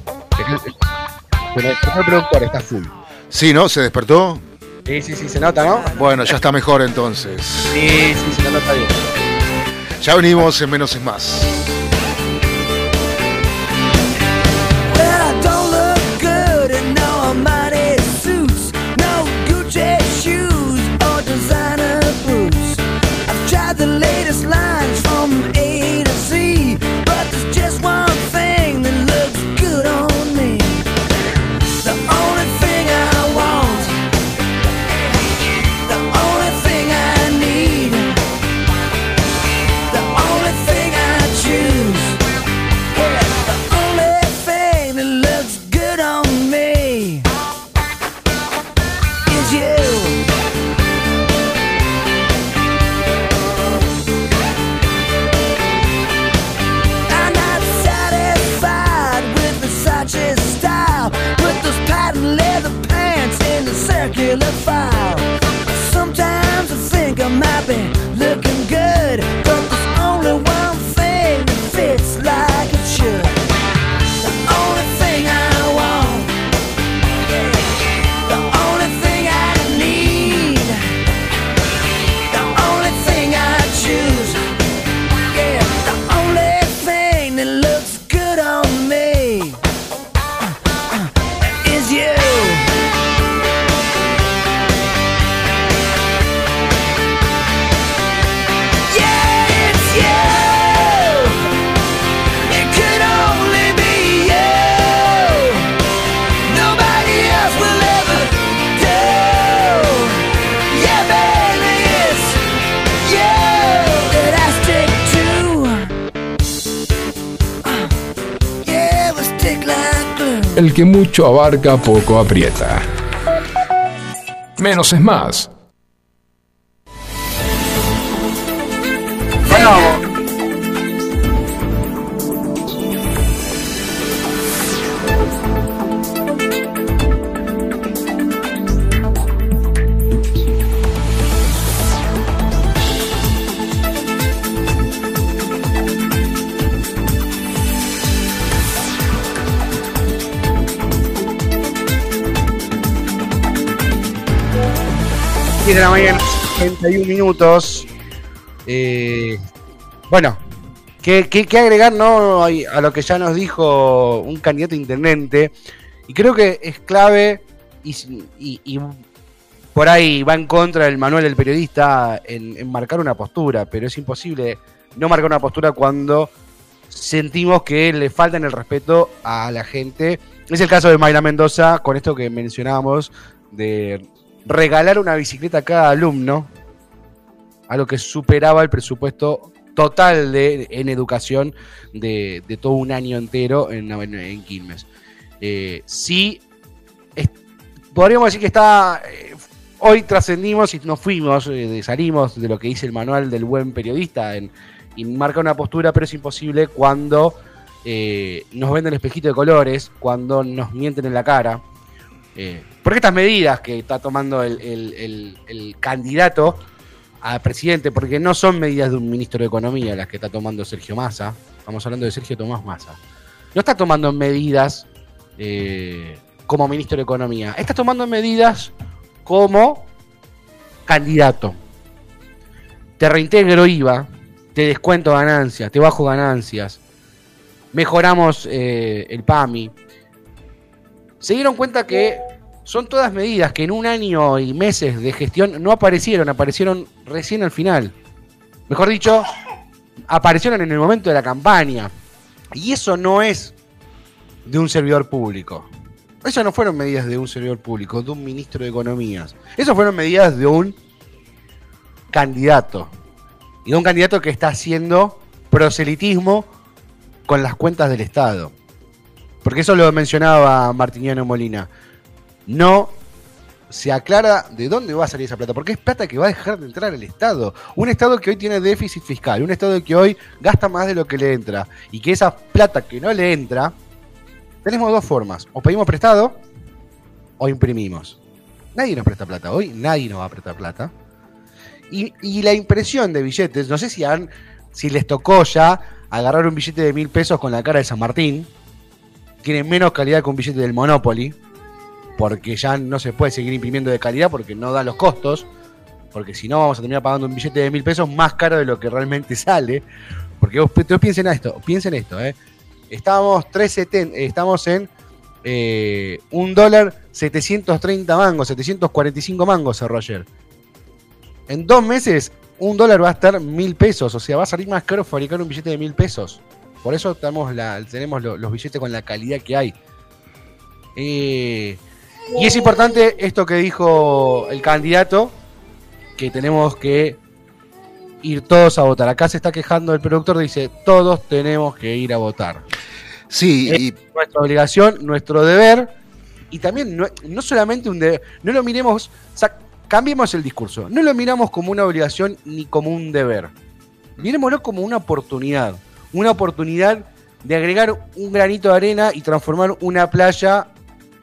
Pero el productor está full. Sí, ¿no? ¿Se despertó? Sí, sí, sí, se nota, ¿no? Bueno, ya está mejor entonces. Sí, sí, se nota bien. Ya venimos en Menos es Más. El que mucho abarca poco aprieta. Menos es más. La mañana, 31 minutos. Eh, bueno, ¿qué, qué, agregar no a lo que ya nos dijo un candidato intendente? Y creo que es clave y, y- por ahí va en contra del manual del periodista en, en marcar una postura, pero es imposible no marcar una postura cuando sentimos que le faltan el respeto a la gente. Es el caso de Mayra Mendoza, con esto que mencionábamos, de regalar una bicicleta a cada alumno, a lo que superaba el presupuesto total de, en educación de, de todo un año entero en, en, Quilmes. Eh, sí, podríamos decir que está. eh, hoy trascendimos y nos fuimos, eh, salimos de lo que dice el manual del buen periodista en, y marca una postura, pero es imposible cuando eh, nos venden espejito de colores, cuando nos mienten en la cara. Porque estas medidas que está tomando el, el- candidato a presidente, porque no son medidas de un ministro de Economía las que está tomando Sergio Massa, estamos hablando de Sergio Tomás Massa, no está tomando medidas eh, como ministro de Economía, está tomando medidas como candidato. Te reintegro IVA, te descuento ganancias, te bajo ganancias, mejoramos eh, el PAMI. Se dieron cuenta que son todas medidas que en un año y meses de gestión no aparecieron, aparecieron recién al final. Mejor dicho, aparecieron en el momento de la campaña. Y eso no es de un servidor público. Eso no fueron medidas de un servidor público, de un ministro de Economías. Eso fueron medidas de un candidato. Y de un candidato que está haciendo proselitismo con las cuentas del Estado. Porque eso lo mencionaba Martiniano Molina. No se aclara de dónde va a salir esa plata, porque es plata que va a dejar de entrar al Estado. Un Estado que hoy tiene déficit fiscal, un Estado que hoy gasta más de lo que le entra, y que esa plata que no le entra, tenemos dos formas, o pedimos prestado o imprimimos. Nadie nos presta plata hoy, nadie nos va a prestar plata. Y, y la impresión de billetes, no sé si han, si les tocó ya agarrar un billete de mil pesos con la cara de San Martín, tiene menos calidad que un billete del Monopoly, porque ya no se puede seguir imprimiendo de calidad porque no da los costos, porque si no vamos a terminar pagando un billete de mil pesos más caro de lo que realmente sale. Porque vos, piensen esto, piensen esto, ¿eh? Estamos 3.70, eh, estamos en eh, un dólar 730 mangos, 745 mangos cerró ayer. En dos meses, un dólar va a estar mil pesos, o sea, va a salir más caro fabricar un billete de mil pesos. Por eso tenemos lo- los billetes con la calidad que hay. Eh, y es importante esto que dijo el candidato, que tenemos que ir todos a votar. Acá se está quejando el productor, dice, todos tenemos que ir a votar. Sí, y Nuestra obligación, nuestro deber, y también no, no solamente un deber, no lo miremos, o sea, cambiemos el discurso, no lo miramos como una obligación ni como un deber, miremoslo como una oportunidad, una oportunidad de agregar un granito de arena y transformar una playa,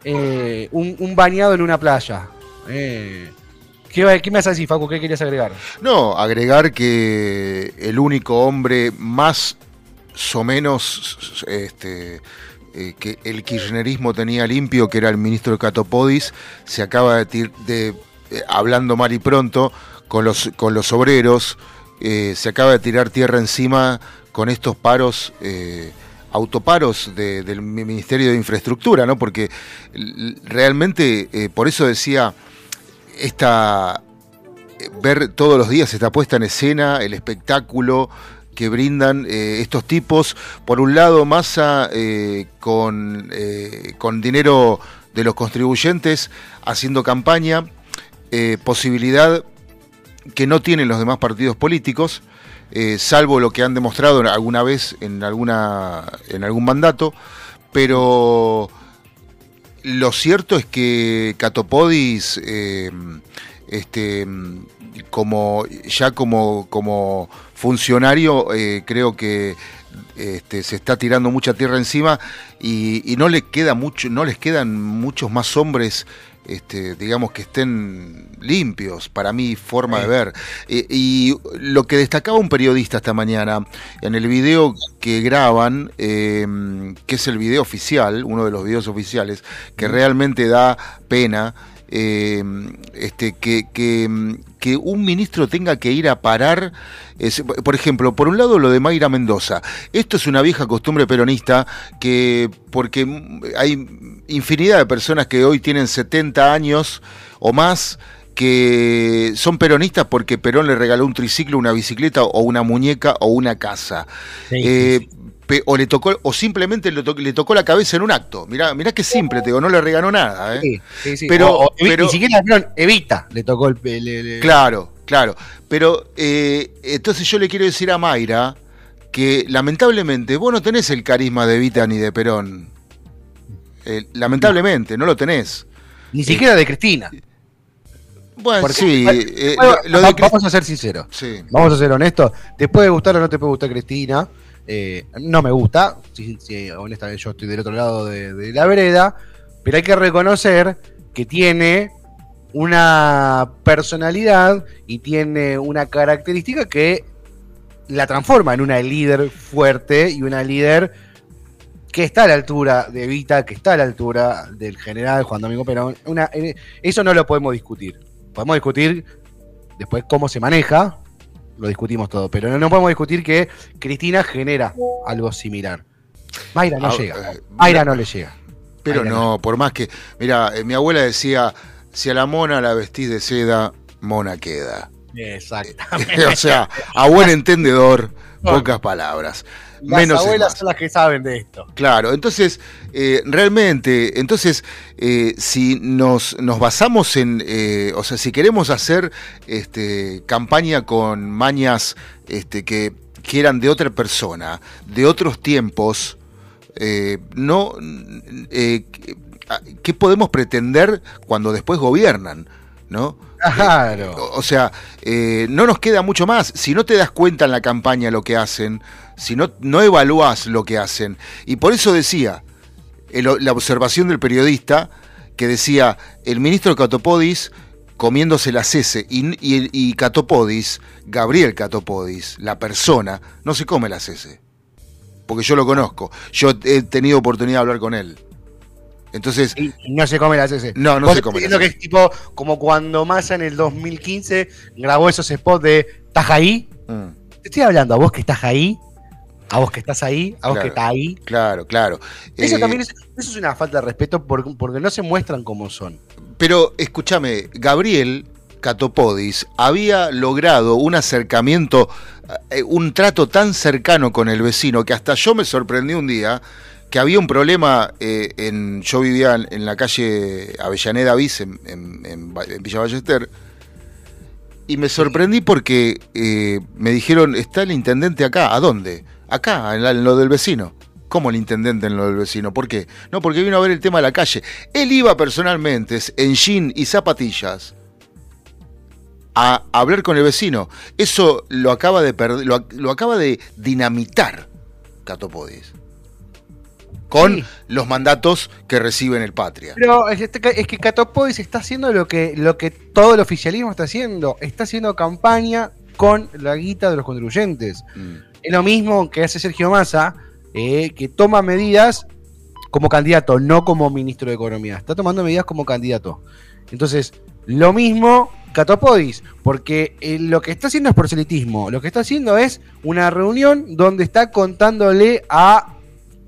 eh, un, bañado en una playa. Eh, ¿qué, ¿Qué me vas a decir, Facu? ¿Qué querías agregar? No, agregar que el único hombre más o menos este, eh, que el kirchnerismo tenía limpio, que era el ministro Catopodis, se acaba de, tir- de hablando mal y pronto, con los, con los obreros, se acaba de tirar tierra encima con estos paros. Autoparos de- del Ministerio de Infraestructura, ¿no? Porque realmente, eh, por eso decía, esta, eh, ver todos los días esta puesta en escena, el espectáculo que brindan eh, estos tipos. Por un lado, Massa eh, con, con dinero de los contribuyentes haciendo campaña, posibilidad que no tienen los demás partidos políticos, eh, salvo lo que han demostrado alguna vez en, alguna, en algún mandato, pero lo cierto es que Catopodis, eh, este, como ya como, como funcionario, eh, creo que este, se está tirando mucha tierra encima y, y no le queda mucho, no les quedan muchos más hombres. Este, digamos que estén limpios, para mi forma de ver. Eh, y lo que destacaba un periodista esta mañana en el video que graban, eh, que es el video oficial, uno de los videos oficiales, que realmente da pena, eh, este, que, que, que un ministro tenga que ir a parar, es- por ejemplo, por un lado lo de Mayra Mendoza. Esto es una vieja costumbre peronista que, porque hay infinidad de personas que hoy tienen 70 años o más que son peronistas porque Perón le regaló un triciclo, una bicicleta o una muñeca o una casa. Eh, pe- o le tocó o simplemente le, to- le tocó la cabeza en un acto. Mirá, mirá qué simple, te digo, no le regaló nada, ¿eh? Sí, sí, sí. Pero- O- o pero- ni siquiera perdón, Evita le tocó el. el- Claro, claro. Pero eh, entonces yo le quiero decir a Mayra que lamentablemente vos no tenés el carisma de Vita ni de Perón. Eh, lamentablemente, no lo tenés. Ni siquiera de Cristina. Bueno, Porque- sí. eh, Bueno, lo, lo de vamos a ser sinceros. Sí. Vamos a ser honestos. Te puede gustar o no te puede gustar Cristina. Eh, no me gusta. Sí, honestamente, yo estoy del otro lado de, la vereda. Pero hay que reconocer que tiene una personalidad y tiene una característica que la transforma en una líder fuerte y una líder que está a la altura de Evita, que está a la altura del general Juan Domingo Perón. Eh, eso no lo podemos discutir. Podemos discutir después cómo se maneja, lo discutimos todo, pero no, no podemos discutir que Cristina genera algo similar. Mayra no Ah, llega. eh, Mayra no le llega. Pero Mayra no, por más que. Mira, eh, mi abuela decía: si a la mona la vestís de seda, mona queda. Exactamente. o sea, a buen entendedor, pocas palabras. Las Menos abuelas son las que saben de esto. Claro, entonces, eh, realmente, entonces, eh, si nos, nos basamos en, eh, o sea, si queremos hacer este, campaña con mañas este, que, que eran de otra persona, de otros tiempos, eh, no, ¿qué podemos pretender cuando después gobiernan? ¿No? Claro. O sea, eh, no nos queda mucho más. Si no te das cuenta en la campaña lo que hacen, si no, no evalúas lo que hacen. Y por eso decía, el- la observación del periodista que decía, el ministro Catopodis comiéndose la cese y, y, y Catopodis, Gabriel Catopodis, la persona, no se come la cese. Porque yo lo conozco. Yo he tenido oportunidad de hablar con él. Entonces, Y y no se come la CC. No, no se come la entiendo que es tipo como cuando Massa en el 2015 grabó esos spots de ¿Estás ahí? mm, Te estoy hablando a vos que estás ahí, a vos que estás ahí, a vos Claro. que estás ahí. claro, claro. Eso Eh, también es, eso es una falta de respeto porque, porque no se muestran como son. Pero escúchame, Gabriel Catopodis había logrado un acercamiento, eh, un trato tan cercano con el vecino que hasta yo me sorprendí un día que había un problema eh, en. Yo vivía en, la calle Avellaneda Bis, en, Villa Ballester. Y me sorprendí porque eh, me dijeron, está el intendente acá. ¿A dónde? Acá, en, lo del vecino. ¿Cómo el intendente en lo del vecino? ¿Por qué? No, porque vino a ver el tema de la calle. Él iba personalmente en jean y zapatillas a hablar con el vecino. Eso lo acaba de perder, lo, lo acaba de dinamitar Catopodis. Con Sí. los mandatos que recibe en el Patria. Pero es, este- es que Catopodis está haciendo lo que, lo que todo el oficialismo está haciendo. Está haciendo campaña con la guita de los contribuyentes. Mm. Es lo mismo que hace Sergio Massa, eh, que toma medidas como candidato, no como ministro de Economía. Está tomando medidas como candidato. Entonces, lo mismo Catopodis, porque eh, lo que está haciendo es proselitismo. Lo que está haciendo es una reunión donde está contándole a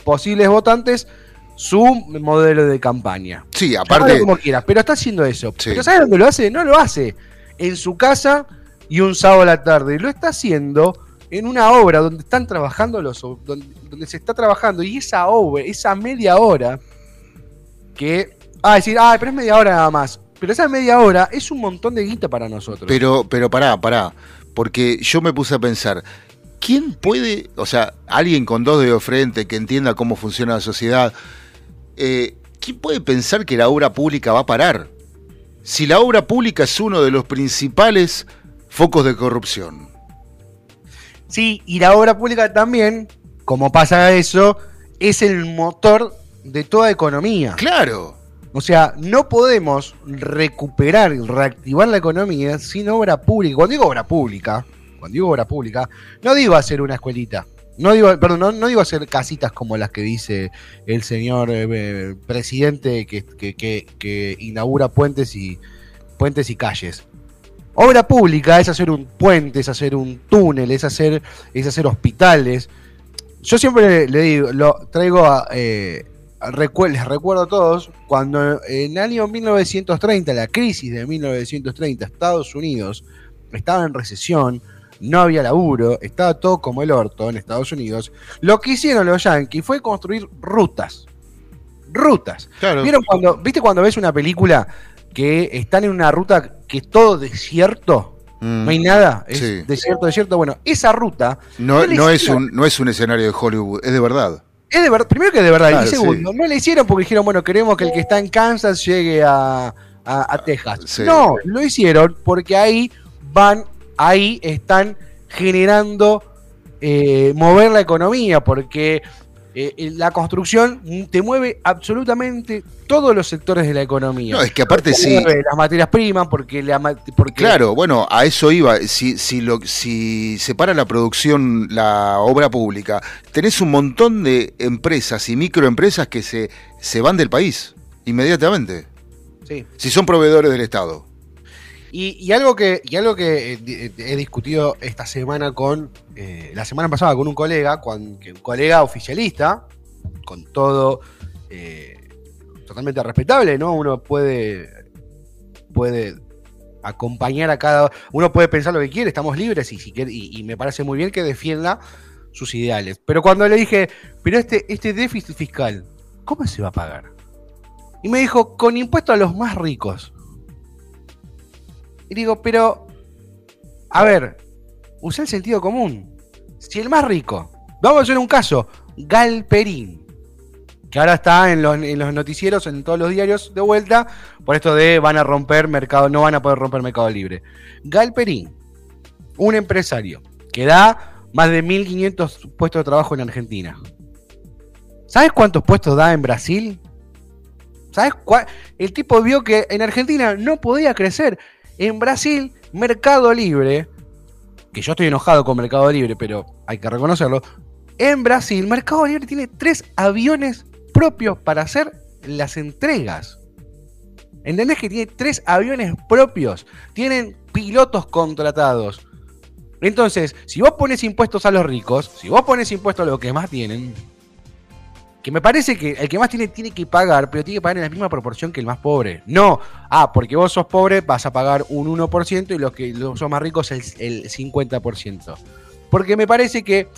posibles votantes su modelo de campaña. Sí, aparte. como quieras, pero está haciendo eso. Sí. Pero ¿sabes dónde lo hace? No lo hace en su casa y un sábado a la tarde. Lo está haciendo en una obra donde están trabajando los donde, donde se está trabajando y esa obra, esa media hora que ah decir, ah, pero es media hora nada más. Pero esa media hora es un montón de guita para nosotros. Pero, pero pará, pará. Porque yo me puse a pensar, ¿quién puede, o sea, alguien con dos dedos frente que entienda cómo funciona la sociedad, eh, ¿quién puede pensar que la obra pública va a parar? Si la obra pública es uno de los principales focos de corrupción. Sí, y la obra pública también, como pasa eso, es el motor de toda economía. Claro. O sea, no podemos recuperar y reactivar la economía sin obra pública. Cuando digo obra pública, digo obra pública, no digo hacer una escuelita. No digo, perdón, no, no digo hacer casitas como las que dice el señor eh, presidente que, que- inaugura puentes y puentes y calles. Obra pública es hacer un puente, es hacer un túnel, es hacer, es hacer hospitales. Yo siempre le digo, lo traigo a, eh, les recuerdo a todos, cuando en el año 1930, la crisis de 1930, Estados Unidos estaba en recesión, no había laburo, estaba todo como el orto en Estados Unidos, lo que hicieron los yankees fue construir rutas. Rutas. Claro. ¿Vieron cuando, ¿Viste cuando ves una película que están en una ruta que es todo desierto? Mm. No hay nada, es Sí. desierto, desierto. Bueno, esa ruta No, no le no es un, no es un escenario de Hollywood, es de verdad. es de verdad, primero que de verdad, Claro, y segundo, no le hicieron porque dijeron, bueno, queremos que el que está en Kansas llegue a, a- a Texas. Sí. No, lo hicieron porque ahí van, ahí están generando eh, mover la economía, porque eh, la construcción te mueve absolutamente todos los sectores de la economía. No, es que aparte Te sí. mueve Las materias primas, porque la porque Claro, bueno, a eso iba. Si, si, lo, si separa la producción, la obra pública, tenés un montón de empresas y microempresas que se, se van del país inmediatamente. Sí. Si son proveedores del Estado. Y, algo que, y algo que eh, di- he discutido esta semana con, eh, la semana pasada con un colega, un colega oficialista, con todo eh, totalmente respetable, ¿no? Uno puede, puede acompañar a cada, uno puede pensar lo que quiere, estamos libres y, y, y me parece muy bien que defienda sus ideales. Pero cuando le dije, pero este, este déficit fiscal, ¿cómo se va a pagar? Y me dijo, con impuesto a los más ricos. Y digo, pero, a ver, usa el sentido común. Si el más rico, vamos a hacer un caso, Galperín, que ahora está en los, en los noticieros, en todos los diarios de vuelta, por esto de van a romper mercado, no van a poder romper mercado libre. Galperín, un empresario que da más de 1.500 puestos de trabajo en Argentina. ¿Sabes cuántos puestos da en Brasil? ¿Sabes cuál? El tipo vio que en Argentina no podía crecer. En Brasil, Mercado Libre, que yo estoy enojado con Mercado Libre, pero hay que reconocerlo. En Brasil, Mercado Libre tiene tres aviones propios para hacer las entregas. ¿Entendés que tiene tres aviones propios? Tienen pilotos contratados. Entonces, si vos pones impuestos a los ricos, si vos pones impuestos a los que más tienen, que me parece que el que más tiene tiene que pagar, pero tiene que pagar en la misma proporción que el más pobre. No, ah, porque vos sos pobre vas a pagar un 1% y los que los son más ricos el, el 50%. Porque me parece que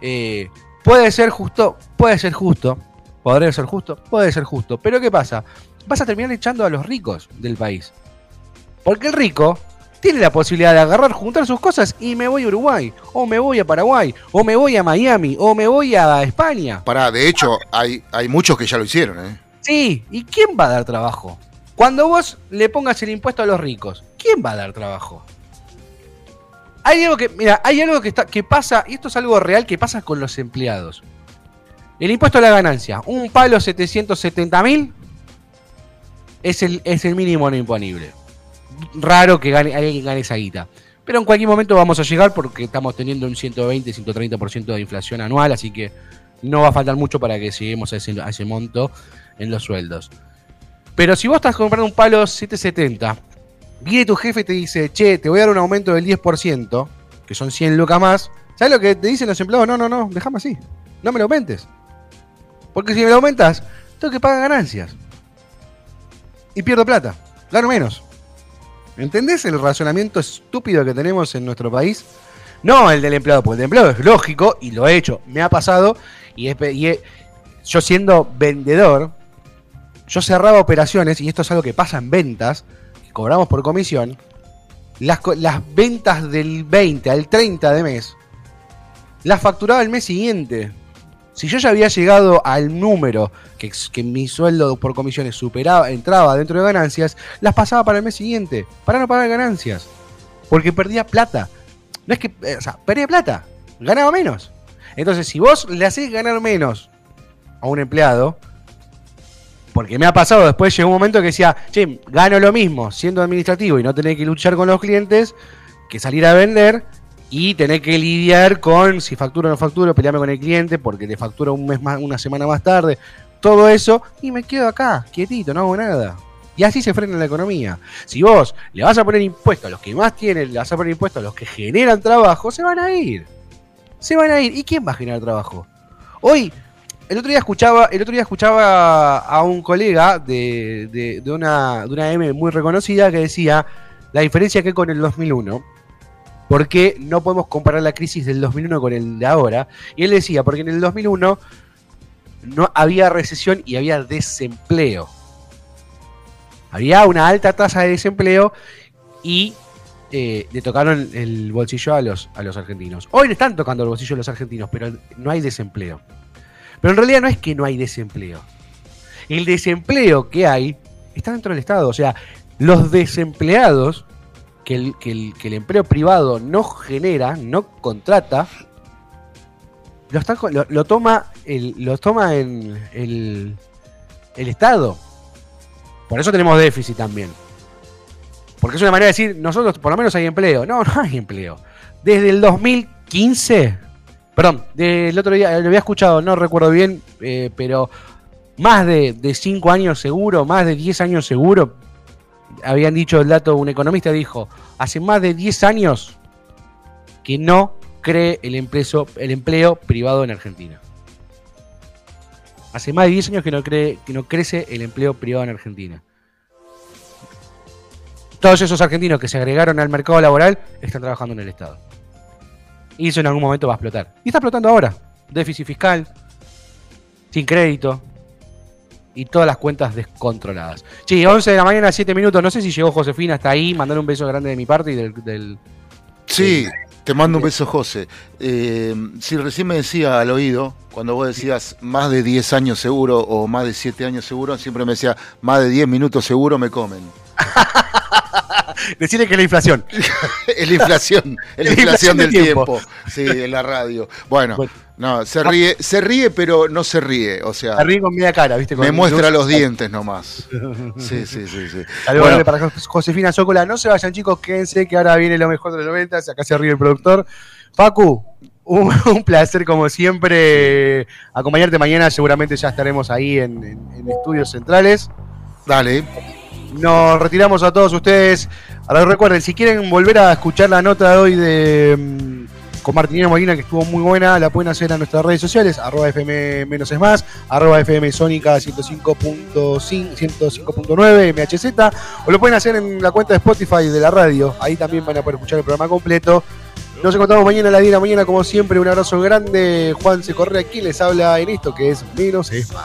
eh, puede ser justo, puede ser justo, podría ser justo, puede ser justo. Pero ¿qué pasa? Vas a terminar echando a los ricos del país. Porque el rico tiene la posibilidad de agarrar, juntar sus cosas y me voy a Uruguay, o me voy a Paraguay, o me voy a Miami, o me voy a España. Pará, de hecho, hay, hay muchos que ya lo hicieron, ¿eh? Sí, ¿y quién va a dar trabajo? Cuando vos le pongas el impuesto a los ricos, ¿quién va a dar trabajo? Hay algo que, mira, hay algo que, está, que pasa, y esto es algo real que pasa con los empleados. El impuesto a la ganancia, un palo 770 mil es el, es el mínimo no imponible. Raro que gane, alguien gane esa guita. Pero en cualquier momento vamos a llegar porque estamos teniendo un 120, 130% de inflación anual, así que no va a faltar mucho para que lleguemos a ese, a ese monto en los sueldos. Pero si vos estás comprando un palo 770, viene tu jefe y te dice, che, te voy a dar un aumento del 10%, que son 100 lucas más, ¿sabes lo que te dicen los empleados? No, no, no, déjame así, no me lo aumentes. Porque si me lo aumentas, tengo que pagar ganancias. Y pierdo plata, gano menos. ¿Entendés el razonamiento estúpido que tenemos en nuestro país? No el del empleado, porque el empleado es lógico y lo he hecho, me ha pasado y, es- y yo siendo vendedor, yo cerraba operaciones y esto es algo que pasa en ventas, cobramos por comisión, las, las ventas del 20 al 30 de mes, las facturaba el mes siguiente. Si yo ya había llegado al número que, mi sueldo por comisiones superaba, entraba dentro de ganancias, las pasaba para el mes siguiente, para no pagar ganancias. Porque perdía plata. No es que, eh, o sea, perdía plata, ganaba menos. Entonces, si vos le haces ganar menos a un empleado, porque me ha pasado, después llegó un momento que decía, che, gano lo mismo siendo administrativo y no tener que luchar con los clientes, que salir a vender y tener que lidiar con si facturo o no facturo, pelearme con el cliente porque te factura un mes más, una semana más tarde, todo eso, y me quedo acá, quietito, no hago nada. Y así se frena la economía. Si vos le vas a poner impuestos a los que más tienen, le vas a poner impuestos a los que generan trabajo, se van a ir. Se van a ir. ¿Y quién va a generar trabajo? Hoy, el otro día escuchaba, el otro día escuchaba a un colega de, de- de una, de una M muy reconocida que decía la diferencia que con el 2001 porque no podemos comparar la crisis del 2001 con el de ahora. Y él decía, porque en el 2001 no había recesión y había desempleo. Había una alta tasa de desempleo y eh, le tocaron el bolsillo a los, a los argentinos. Hoy le están tocando el bolsillo a los argentinos, pero no hay desempleo. Pero en realidad no es que no hay desempleo. El desempleo que hay está dentro del Estado. O sea, los desempleados que el, que el- que el empleo privado no genera, no contrata, lo, está lo toma el, lo toma en el, el Estado. Por eso tenemos déficit también. Porque es una manera de decir, nosotros por lo menos hay empleo. No, no hay empleo. Desde el 2015, perdón, del otro día, lo había escuchado, no recuerdo bien, eh, pero más de 5 años seguro, más de 10 años seguro, habían dicho el dato, un economista dijo, hace más de 10 años que no cree el empleo, el empleo privado en Argentina. Hace más de 10 años que no, cree, que no crece el empleo privado en Argentina. Todos esos argentinos que se agregaron al mercado laboral están trabajando en el Estado. Y eso en algún momento va a explotar. Y está explotando ahora. Déficit fiscal, sin crédito y todas las cuentas descontroladas. Sí, 11 de la mañana, 7 minutos. No sé si llegó Josefina hasta ahí. Mandar un beso grande de mi parte y del. del- Sí, te mando un beso, José. Eh, si recién me decía al oído, cuando vos decías más de 10 años seguro o más de 7 años seguro, siempre me decía más de 10 minutos seguro me comen. Decirle que es la inflación. es la inflación, es la La inflación del del tiempo. tiempo. Sí, en la radio. Bueno, Bueno. No, se ríe, se ríe, pero no se ríe. O sea, La ríe con media cara, ¿viste? Con- me muestra los dientes nomás. Sí, sí, sí, sí. Saludos Bueno, para Jos- Josefina Zócola. No se vayan, chicos, quédense que ahora viene lo mejor de los 90. Acá se ríe el productor. Facu, un, un placer como siempre acompañarte mañana. Seguramente ya estaremos ahí en, en- en estudios centrales. dale. Nos retiramos a todos ustedes. Ahora recuerden, si quieren volver a escuchar la nota de hoy de mm, con Martinino Molina, que estuvo muy buena, la pueden hacer a nuestras redes sociales, arroba FM menos es más, arroba FM Sónica 105.5 105.9 MHZ, o lo pueden hacer en la cuenta de Spotify de la radio. Ahí también van a poder escuchar el programa completo. Nos encontramos mañana a la 10 de la mañana, como siempre. Un abrazo grande. Juan se corre aquí, les habla en esto que es menos es más.